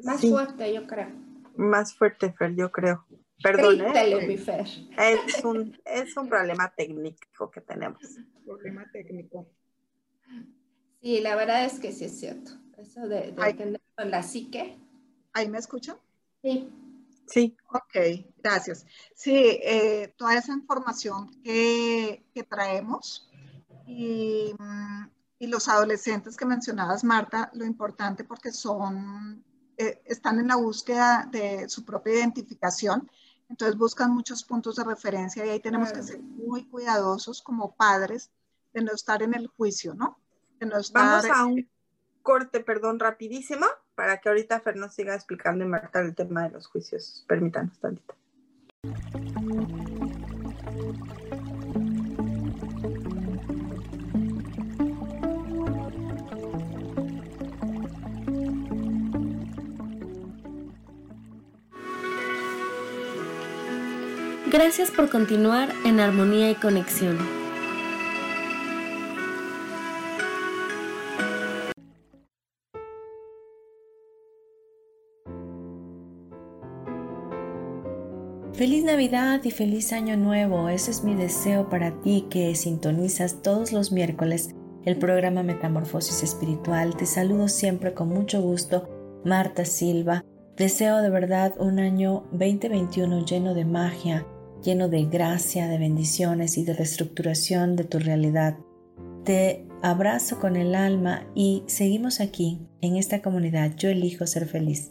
Más fuerte, yo creo. Más fuerte, Fer, yo creo. Perdón. ¿eh? Fer. Es un, es un problema técnico que tenemos. Problema técnico. Sí, la verdad es que sí es cierto. Eso de, de tener la psique. ¿Ahí me escucha? Sí. Sí. Ok, gracias. Sí, eh, toda esa información que, que traemos y, mm, y los adolescentes que mencionabas, Marta, lo importante porque son, eh, están en la búsqueda de su propia identificación, entonces buscan muchos puntos de referencia y ahí tenemos que ser muy cuidadosos como padres de no estar en el juicio, ¿no? De no Vamos a un corte, perdón, rapidísimo para que ahorita Fer nos siga explicando y Marta el tema de los juicios. Permítanos tantito. Gracias por continuar en armonía y conexión. Feliz Navidad y feliz Año Nuevo. Ese es mi deseo para ti que sintonizas todos los miércoles el programa Metamorfosis Espiritual. Te saludo siempre con mucho gusto, Marta Silva. Deseo de verdad un año 2021 lleno de magia, lleno de gracia, de bendiciones y de reestructuración de tu realidad. Te abrazo con el alma y seguimos aquí, en esta comunidad. Yo elijo ser feliz.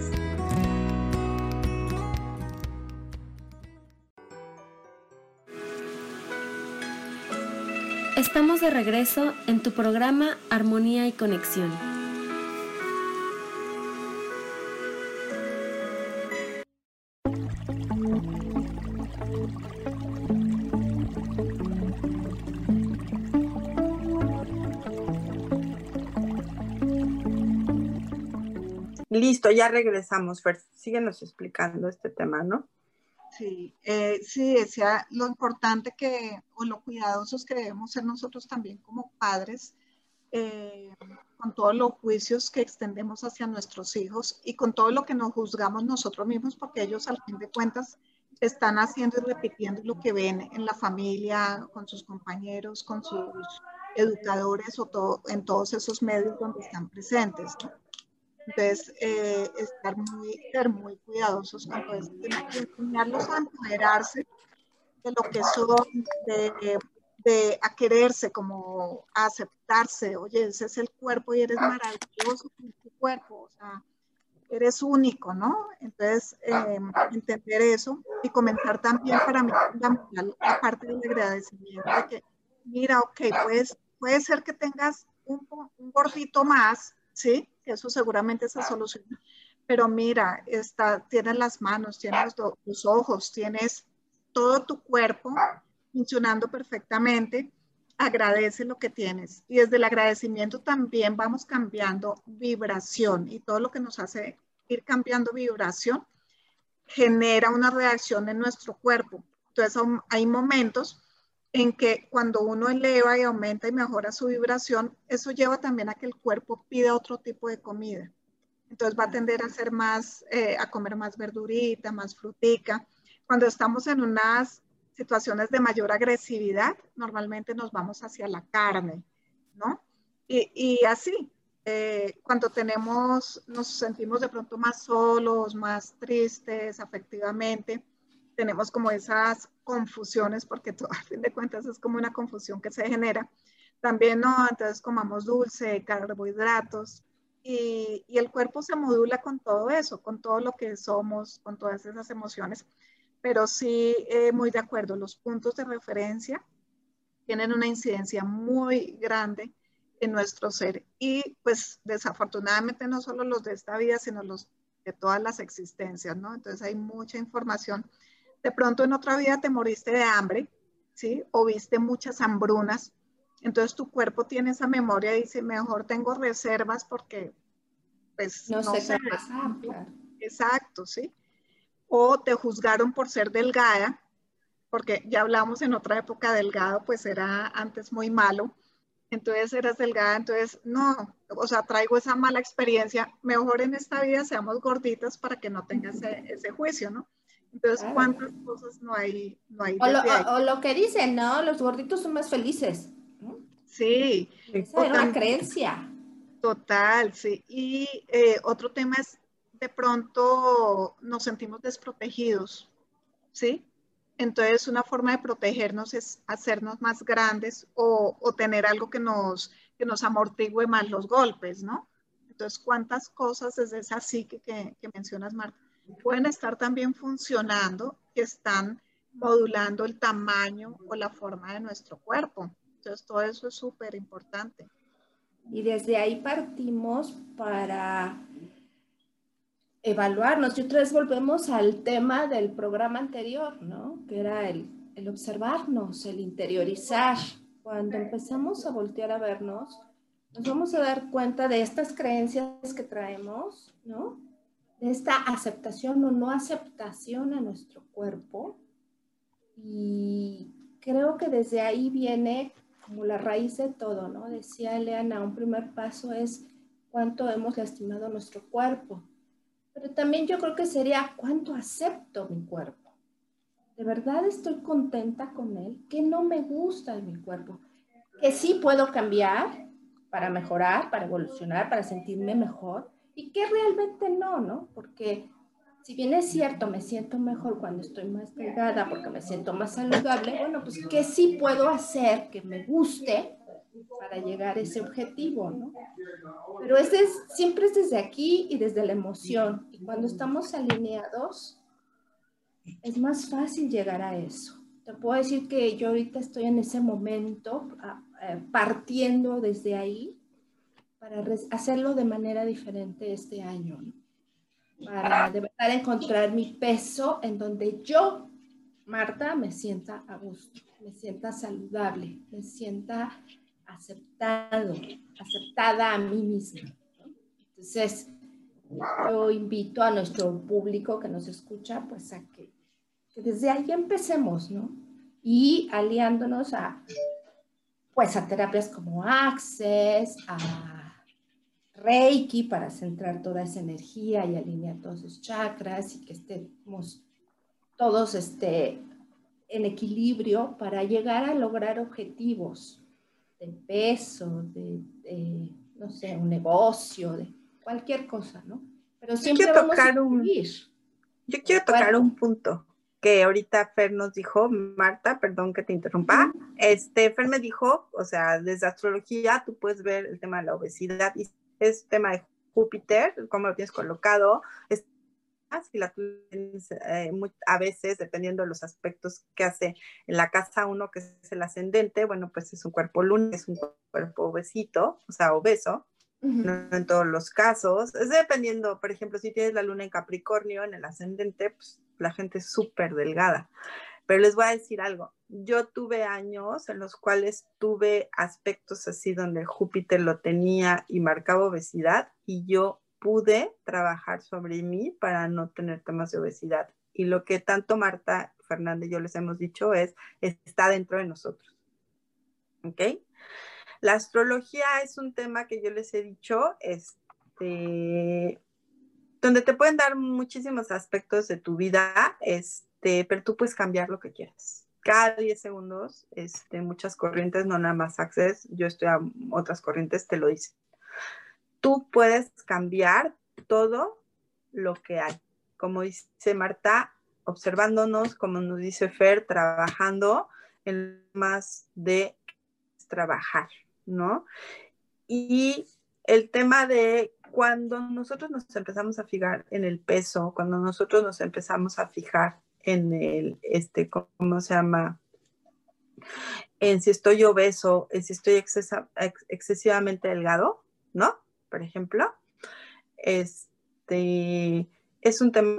Estamos de regreso en tu programa Armonía y Conexión. Listo, ya regresamos, Fer. Síguenos explicando este tema, ¿no? Sí, eh, sí, decía lo importante que, o lo cuidadosos que debemos ser nosotros también como padres, eh, con todos los juicios que extendemos hacia nuestros hijos y con todo lo que nos juzgamos nosotros mismos, porque ellos al fin de cuentas están haciendo y repitiendo lo que ven en la familia, con sus compañeros, con sus educadores o todo, en todos esos medios donde están presentes. ¿no? Entonces, eh, estar muy, ser muy cuidadosos con todo esto, enseñarlos a empoderarse de lo que son, de, de, a quererse, como a aceptarse. Oye, ese es el cuerpo y eres maravilloso con tu cuerpo, o sea, eres único, ¿no? Entonces, eh, entender eso y comenzar también para mí la, parte del agradecimiento de que, mira, ok, pues puede ser que tengas un gordito más, ¿sí? Eso seguramente es la solución. Pero mira, está, tienes las manos, tienes los, ojos, tienes todo tu cuerpo funcionando perfectamente. Agradece lo que tienes. Y desde el agradecimiento también vamos cambiando vibración y todo lo que nos hace ir cambiando vibración genera una reacción en nuestro cuerpo. Entonces hay momentos en que cuando uno eleva y aumenta y mejora su vibración, eso lleva también a que el cuerpo pida otro tipo de comida. Entonces va a tender a ser más, eh, a comer más verdurita, más frutica. Cuando estamos en unas situaciones de mayor agresividad, normalmente nos vamos hacia la carne, ¿no? Y, así, eh, cuando tenemos, nos sentimos de pronto más solos, más tristes afectivamente, tenemos como esas confusiones, porque todo, [laughs] a fin de cuentas es como una confusión que se genera. También, no, entonces comamos dulce, carbohidratos, y, y, el cuerpo se modula con todo eso, con todo lo que somos, con todas esas emociones. Pero sí, eh, muy de acuerdo, los puntos de referencia tienen una incidencia muy grande en nuestro ser. Y pues desafortunadamente no solo los de esta vida, sino los de todas las existencias, ¿no? Entonces hay mucha información. De pronto en otra vida te moriste de hambre, ¿sí? O viste muchas hambrunas. Entonces tu cuerpo tiene esa memoria y dice, mejor tengo reservas porque, pues, no, sé qué pasar, Exacto, ¿sí? O te juzgaron por ser delgada, porque ya hablamos en otra época delgado, pues era antes muy malo. Entonces eras delgada, entonces no, o sea, traigo esa mala experiencia. Mejor en esta vida seamos gorditas para que no tengas ese juicio, ¿no? Entonces, ¿cuántas cosas no hay? No hay o, lo, que dicen, ¿no? Los gorditos son más felices. Sí. Esa era una creencia. Total, sí. Y eh, otro tema es, de pronto nos sentimos desprotegidos, ¿sí? Entonces, una forma de protegernos es hacernos más grandes o, o tener algo que nos, que nos amortigüe más los golpes, ¿no? Entonces, ¿cuántas cosas desde esa psique que, que mencionas, Marta? Pueden estar también funcionando, que están modulando el tamaño o la forma de nuestro cuerpo. Entonces, todo eso es súper importante. Y desde ahí partimos para evaluarnos. Y otra vez volvemos al tema del programa anterior, ¿no? Que era el, el observarnos, el interiorizar. Cuando empezamos a voltear a vernos, nos vamos a dar cuenta de estas creencias que traemos, ¿no? Esta aceptación o no aceptación a nuestro cuerpo. Y creo que desde ahí viene como la raíz de todo, ¿no? Decía Eleana, un primer paso es cuánto hemos lastimado nuestro cuerpo. Pero también yo creo que sería cuánto acepto mi cuerpo. ¿De verdad estoy contenta con él? ¿Qué no me gusta de mi cuerpo? Que sí puedo cambiar para mejorar, para evolucionar, para sentirme mejor y que realmente no, ¿no? Porque si bien es cierto, me siento mejor cuando estoy más delgada porque me siento más saludable, bueno, pues ¿qué sí puedo hacer que me guste para llegar a ese objetivo, ¿no? Pero ese es, siempre es desde aquí y desde la emoción. Y cuando estamos alineados, es más fácil llegar a eso. Te puedo decir que yo ahorita estoy en ese momento, eh, partiendo desde ahí, para hacerlo de manera diferente este año, para de verdad encontrar mi peso en donde yo, Marta, me sienta a gusto, me sienta saludable, me sienta aceptado, aceptada a mí misma. Entonces, yo invito a nuestro público que nos escucha, pues a que, que desde ahí empecemos, ¿no? Y aliándonos a, pues a terapias como Access, a Reiki para centrar toda esa energía y alinear todos los chakras y que estemos todos este, en equilibrio para llegar a lograr objetivos de peso, de, no sé, un negocio, de cualquier cosa, ¿no? Pero siempre yo vamos a un, Yo quiero tocar un punto que ahorita Fer nos dijo, Marta, perdón que te interrumpa, este, Fer me dijo, o sea, desde astrología tú puedes ver el tema de la obesidad y es tema de Júpiter, cómo lo tienes colocado, es la eh, a veces, dependiendo de los aspectos que hace en la casa uno, que es el ascendente, bueno, pues es un cuerpo luna, es un cuerpo obesito, o sea, obeso, no en todos los casos, es dependiendo, por ejemplo, si tienes la luna en Capricornio, en el ascendente, pues la gente es súper delgada. Pero les voy a decir algo, yo tuve años en los cuales tuve aspectos así donde Júpiter lo tenía y marcaba obesidad y yo pude trabajar sobre mí para no tener temas de obesidad. Y lo que tanto Marta Fernández y yo les hemos dicho es, está dentro de nosotros. ¿Ok? La astrología es un tema que yo les he dicho, este, donde te pueden dar muchísimos aspectos de tu vida, este, pero tú puedes cambiar lo que quieras. Cada 10 segundos, este, muchas corrientes, no nada más Access, yo estoy a otras corrientes, te lo dicen. Tú puedes cambiar todo lo que hay. Como dice Marta, observándonos, como nos dice Fer, trabajando en más de trabajar, ¿no? Y el tema de cuando nosotros nos empezamos a fijar en el peso, cuando nosotros nos empezamos a fijar en el, este, ¿cómo se llama? En si estoy obeso, en si estoy excesivamente delgado, ¿no? Por ejemplo, este, es un tema,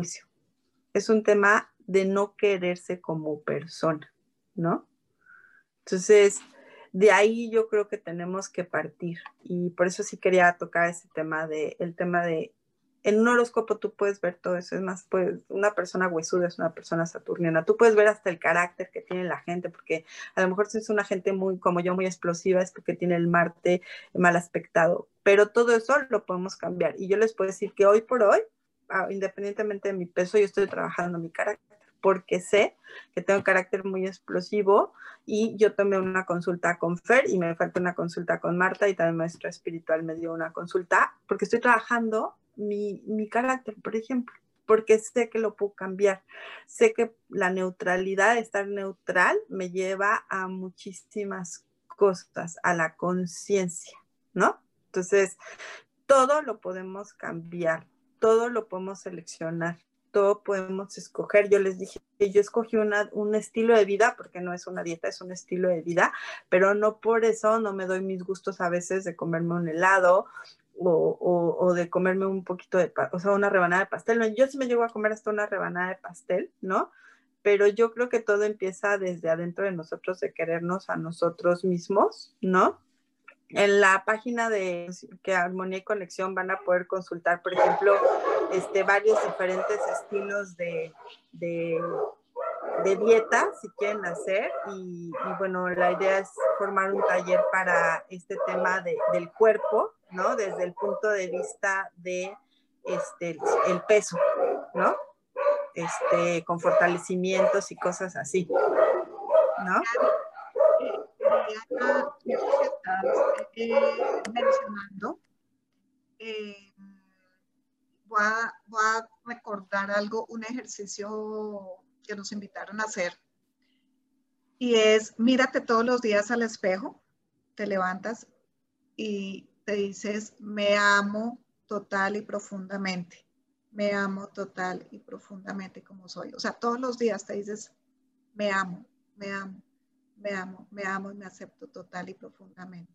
es un tema de no quererse como persona, ¿no? Entonces, de ahí yo creo que tenemos que partir y por eso sí quería tocar ese tema de, el tema de en un horóscopo tú puedes ver todo eso, es más, pues una persona huesuda es una persona saturniana, tú puedes ver hasta el carácter que tiene la gente, porque a lo mejor si es una gente muy, como yo, muy explosiva, es porque tiene el Marte mal aspectado, pero todo eso lo podemos cambiar. Y yo les puedo decir que hoy por hoy, ah, independientemente de mi peso, yo estoy trabajando mi carácter porque sé que tengo un carácter muy explosivo y yo tomé una consulta con Fer y me falta una consulta con Marta y también maestra espiritual me dio una consulta porque estoy trabajando mi, mi carácter, por ejemplo, porque sé que lo puedo cambiar. Sé que la neutralidad, estar neutral, me lleva a muchísimas cosas, a la conciencia, ¿no? Entonces, todo lo podemos cambiar, todo lo podemos seleccionar, todo podemos escoger. Yo les dije, yo escogí una, un estilo de vida, porque no es una dieta, es un estilo de vida, pero no por eso no me doy mis gustos a veces de comerme un helado o, o, de comerme un poquito de, o sea, una rebanada de pastel. yo sí me llego a comer hasta una rebanada de pastel, ¿no? Pero yo creo que todo empieza desde adentro de nosotros, de querernos a nosotros mismos, ¿no? En la página de que Armonía y Conexión van a poder consultar, por ejemplo, este, varios diferentes estilos de, de, dieta si quieren hacer. Y, bueno, la idea es formar un taller para este tema del cuerpo, ¿no? Desde el punto de vista de este, el peso, ¿no? Este, con fortalecimientos y cosas así, ¿no? Eh, mencionando, eh, voy, a, voy a recordar algo, un ejercicio que nos invitaron a hacer, y es mírate todos los días al espejo, te levantas y te dices, me amo total y profundamente, me amo total y profundamente como soy. O sea, todos los días te dices, me amo, me amo, me amo, me amo y me acepto total y profundamente.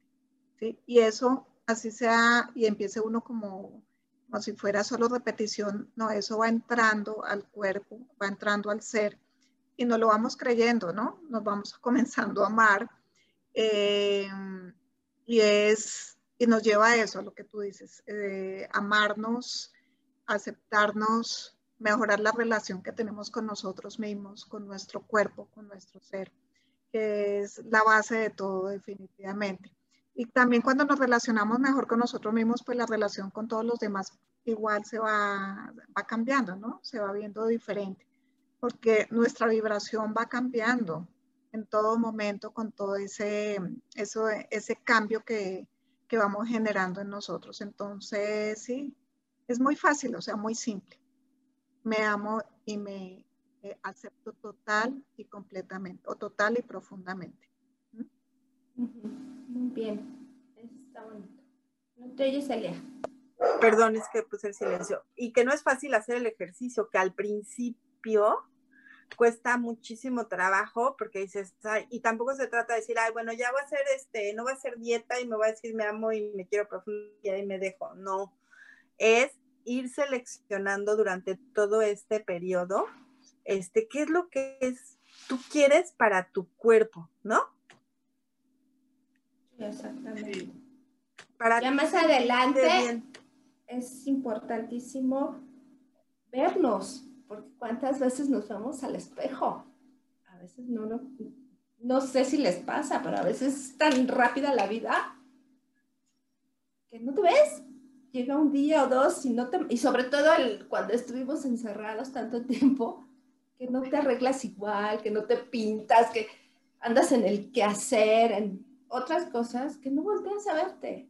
¿sí? Y eso, así sea, y empiece uno como, como si fuera solo repetición, no, eso va entrando al cuerpo, va entrando al ser y nos lo vamos creyendo, ¿no? Nos vamos [laughs] comenzando a amar. Eh, y es y nos lleva a eso, a lo que tú dices, eh, amarnos, aceptarnos, mejorar la relación que tenemos con nosotros mismos, con nuestro cuerpo, con nuestro ser, que es la base de todo definitivamente. Y también cuando nos relacionamos mejor con nosotros mismos, pues la relación con todos los demás igual se va, va cambiando, ¿no? Se va viendo diferente, porque nuestra vibración va cambiando en todo momento con todo ese, eso, ese cambio que, que vamos generando en nosotros. Entonces, sí, es muy fácil, o sea, muy simple. Me amo y me eh, acepto total y completamente, o total y profundamente. Muy bien, está bonito. No te oyes, Elia. Perdón, es que puse el silencio. Y que no es fácil hacer el ejercicio, que al principio cuesta muchísimo trabajo porque dices, y tampoco se trata de decir, ay, bueno, ya voy a hacer este, no voy a hacer dieta y me voy a decir me amo y me quiero profundizar y me dejo. No, es ir seleccionando durante todo este periodo, este, qué es lo que es, tú quieres para tu cuerpo, ¿no? Exactamente. Para ya más adelante es importantísimo vernos, porque cuántas veces nos vamos al espejo. A veces no, no, no sé si les pasa, pero a veces es tan rápida la vida que no te ves. Llega un día o dos y, no te, y sobre todo el, cuando estuvimos encerrados tanto tiempo, que no te arreglas igual, que no te pintas, que andas en el quehacer, en otras cosas, que no volteas a verte.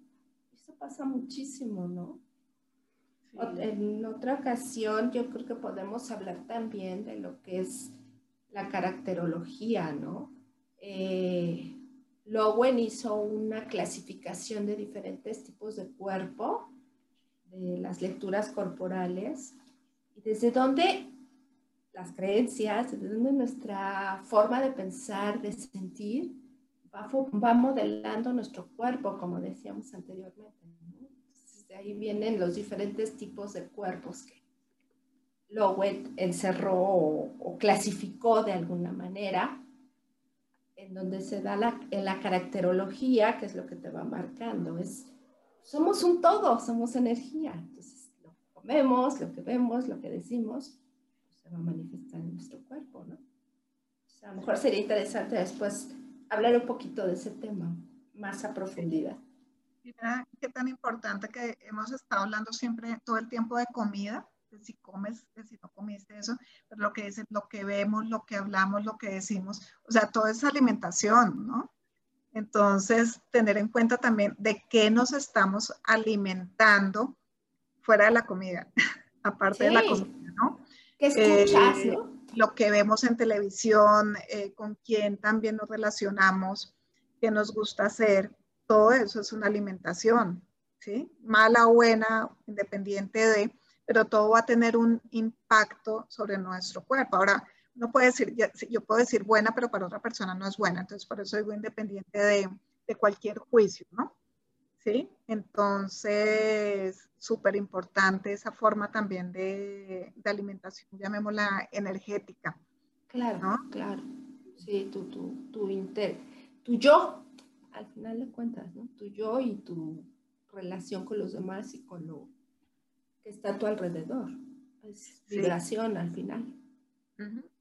Eso pasa muchísimo, ¿no? En otra ocasión yo creo que podemos hablar también de lo que es la caracterología, ¿no? Eh, Lowen hizo una clasificación de diferentes tipos de cuerpo, de las lecturas corporales, y desde dónde las creencias, desde dónde nuestra forma de pensar, de sentir, va, va modelando nuestro cuerpo, como decíamos anteriormente de ahí vienen los diferentes tipos de cuerpos que Lowell encerró o, clasificó de alguna manera, en donde se da la, en la caracterología, que es lo que te va marcando, es, somos un todo, somos energía. Entonces, lo que comemos, lo que vemos, lo que decimos, pues, se va a manifestar en nuestro cuerpo, ¿no? a lo mejor sería interesante después hablar un poquito de ese tema más a profundidad. Mira, qué tan importante que hemos estado hablando siempre todo el tiempo de comida, de si comes, de si no comiste eso, pero lo que es lo que vemos, lo que hablamos, lo que decimos, o sea, todo es alimentación, ¿no? Entonces, tener en cuenta también de qué nos estamos alimentando fuera de la comida, [laughs] aparte de la comida, ¿no? ¿Qué escuchas, eh, no? Lo que vemos en televisión, eh, con quién también nos relacionamos, qué nos gusta hacer todo eso es una alimentación, ¿sí? Mala o buena, independiente de, pero todo va a tener un impacto sobre nuestro cuerpo. Ahora, no puede decir, yo puedo decir buena, pero para otra persona no es buena, entonces por eso digo independiente de, de cualquier juicio, ¿no? ¿Sí? Entonces, súper importante esa forma también de, de, alimentación, llamémosla energética. Claro, ¿no? claro. Sí, tu, tu, tu, inter, tu yo al final de cuentas, ¿no? Tu yo y tu relación con los demás y con lo que está a tu alrededor. Es vibración al final.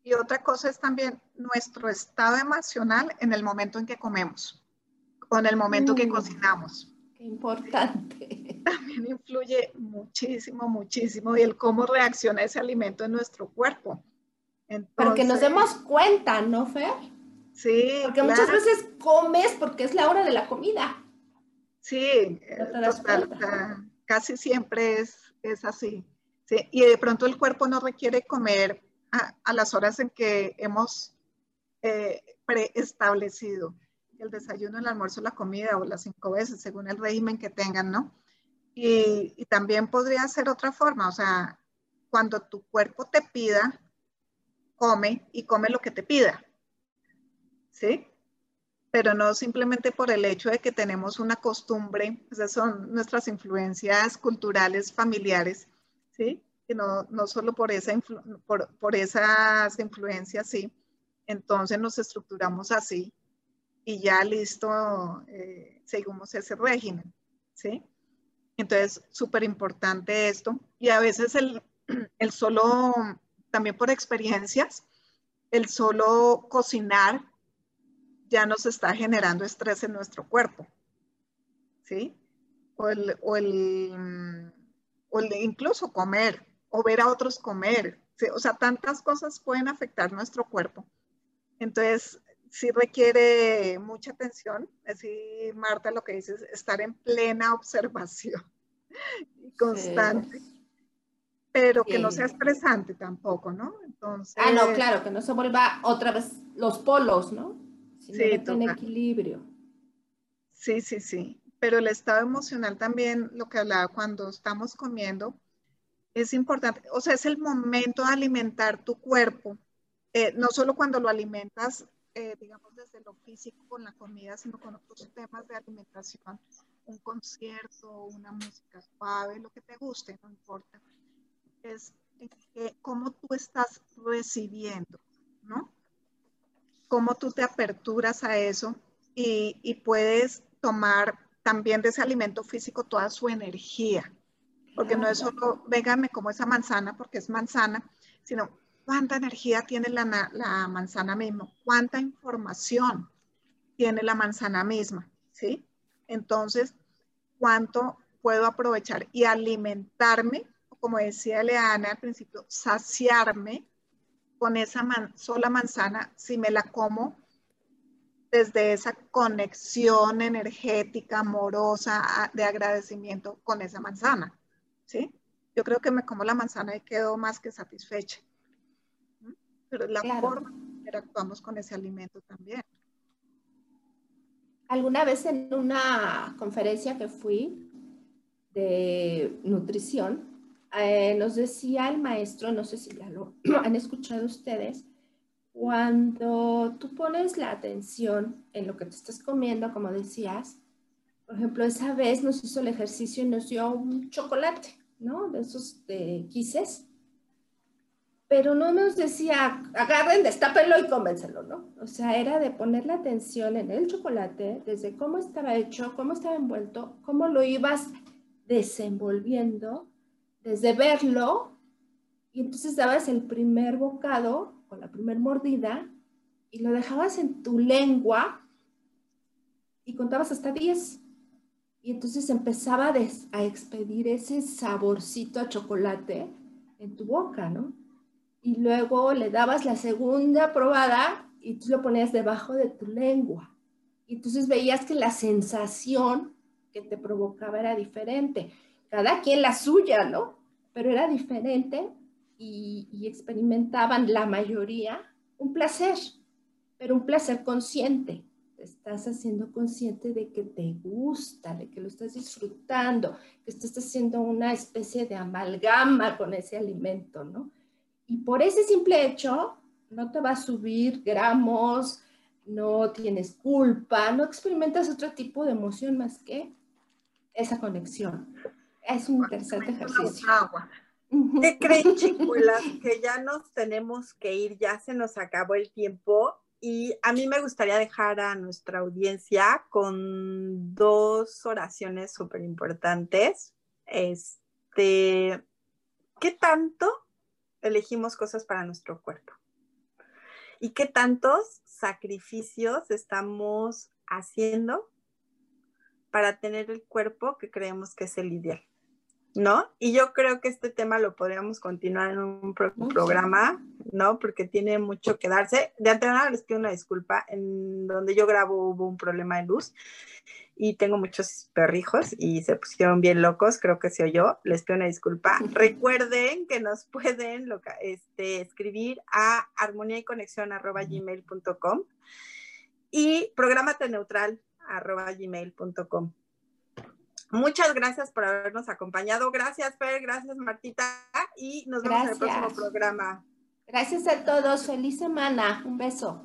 Y otra cosa es también nuestro estado emocional en el momento en que comemos o en el momento que mm. cocinamos. Qué importante. [laughs] También influye muchísimo, muchísimo y el cómo reacciona ese alimento en nuestro cuerpo. Entonces, que nos demos cuenta, ¿no, Fer? Sí. Porque muchas veces comes porque es la hora de la comida. Sí, eh, casi siempre es, es así. Sí, y de pronto el cuerpo no requiere comer a, las horas en que hemos eh, preestablecido el desayuno, el almuerzo, la comida o las cinco veces, según el régimen que tengan, ¿no? Y, y también podría ser otra forma, o sea, cuando tu cuerpo te pida, come y come lo que te pida. ¿Sí? Pero no simplemente por el hecho de que tenemos una costumbre, esas son nuestras influencias culturales, familiares, ¿sí? Que no, no solo por, esa por, por, esas influencias, sí. Entonces nos estructuramos así y ya listo, eh, seguimos ese régimen, ¿sí? Entonces, súper importante esto. Y a veces el, [clears throat] el solo, también por experiencias, el solo cocinar ya nos está generando estrés en nuestro cuerpo. ¿Sí? O el, o el, o el incluso comer, o ver a otros comer. O sea, tantas cosas pueden afectar nuestro cuerpo. Entonces, sí requiere mucha atención. Así, Marta, lo que dices, estar en plena observación [laughs] y constante. Pero que no sea estresante tampoco, ¿no? Entonces. Ah, no, claro, que no se vuelva otra vez los polos, ¿no? Sí, en equilibrio. Sí, sí, sí. Pero el estado emocional también, lo que hablaba cuando estamos comiendo, es importante. O sea, es el momento de alimentar tu cuerpo. Eh, no solo cuando lo alimentas, eh, digamos, desde lo físico con la comida, sino con otros temas de alimentación. Un concierto, una música suave, lo que te guste, no importa. Es cómo tú estás recibiendo, ¿no? Cómo tú te aperturas a eso y, puedes tomar también de ese alimento físico toda su energía. Porque no es solo, véngame como esa manzana, porque es manzana, sino cuánta energía tiene la, la manzana misma, cuánta información tiene la manzana misma, ¿sí? Entonces, cuánto puedo aprovechar y alimentarme, como decía Leana al principio, saciarme con esa sola manzana si me la como desde esa conexión energética, amorosa, de agradecimiento con esa manzana, ¿sí? Yo creo que me como la manzana y quedo más que satisfecha. Pero la forma en que interactuamos con ese alimento también. Alguna vez en una conferencia que fui de nutrición, eh, nos decía el maestro, no sé si ya lo [clears throat] han escuchado ustedes, cuando tú pones la atención en lo que te estás comiendo, como decías, Por ejemplo, esa vez nos hizo el ejercicio y nos dio un chocolate, ¿no? De esos de quises. Pero no nos decía, agarren, destápenlo y cómenselo, ¿no? O sea, era de poner la atención en el chocolate, desde cómo estaba hecho, cómo estaba envuelto, cómo lo ibas desenvolviendo, desde verlo, y entonces dabas el primer bocado con la primer mordida y lo dejabas en tu lengua y contabas hasta 10. Y entonces empezaba a expedir ese saborcito a chocolate en tu boca, ¿no? Y luego le dabas la segunda probada y tú lo ponías debajo de tu lengua. Y entonces veías que la sensación que te provocaba era diferente. Cada quien la suya, ¿no? Pero era diferente y, y experimentaban la mayoría un placer, pero un placer consciente. estás haciendo consciente de que te gusta, de que lo estás disfrutando, que estás haciendo una especie de amalgama con ese alimento, ¿no? Y por ese simple hecho, no te va a subir gramos, no tienes culpa, no experimentas otro tipo de emoción más que esa conexión. Es un interesante ejercicio. ¿Qué creen, chicuelas? [laughs] Que ya nos tenemos que ir, ya se nos acabó el tiempo y a mí me gustaría dejar a nuestra audiencia con dos oraciones súper importantes. Este, ¿qué tanto elegimos cosas para nuestro cuerpo? ¿Y qué tantos sacrificios estamos haciendo para tener el cuerpo que creemos que es el ideal? ¿No? Y yo creo que este tema lo podríamos continuar en un programa, ¿no? Porque tiene mucho que darse. De antemano les pido una disculpa, en donde yo grabo hubo un problema de luz y tengo muchos perrijos y se pusieron bien locos, creo que se oyó, les pido una disculpa. [laughs] Recuerden que nos pueden este, escribir a armonía y conexión arroba gmail.com y programate neutral arroba gmail.com. Muchas gracias por habernos acompañado. Gracias, Fer. Gracias, Martita. Y nos vemos en el próximo programa. Gracias a todos. Feliz semana. Un beso.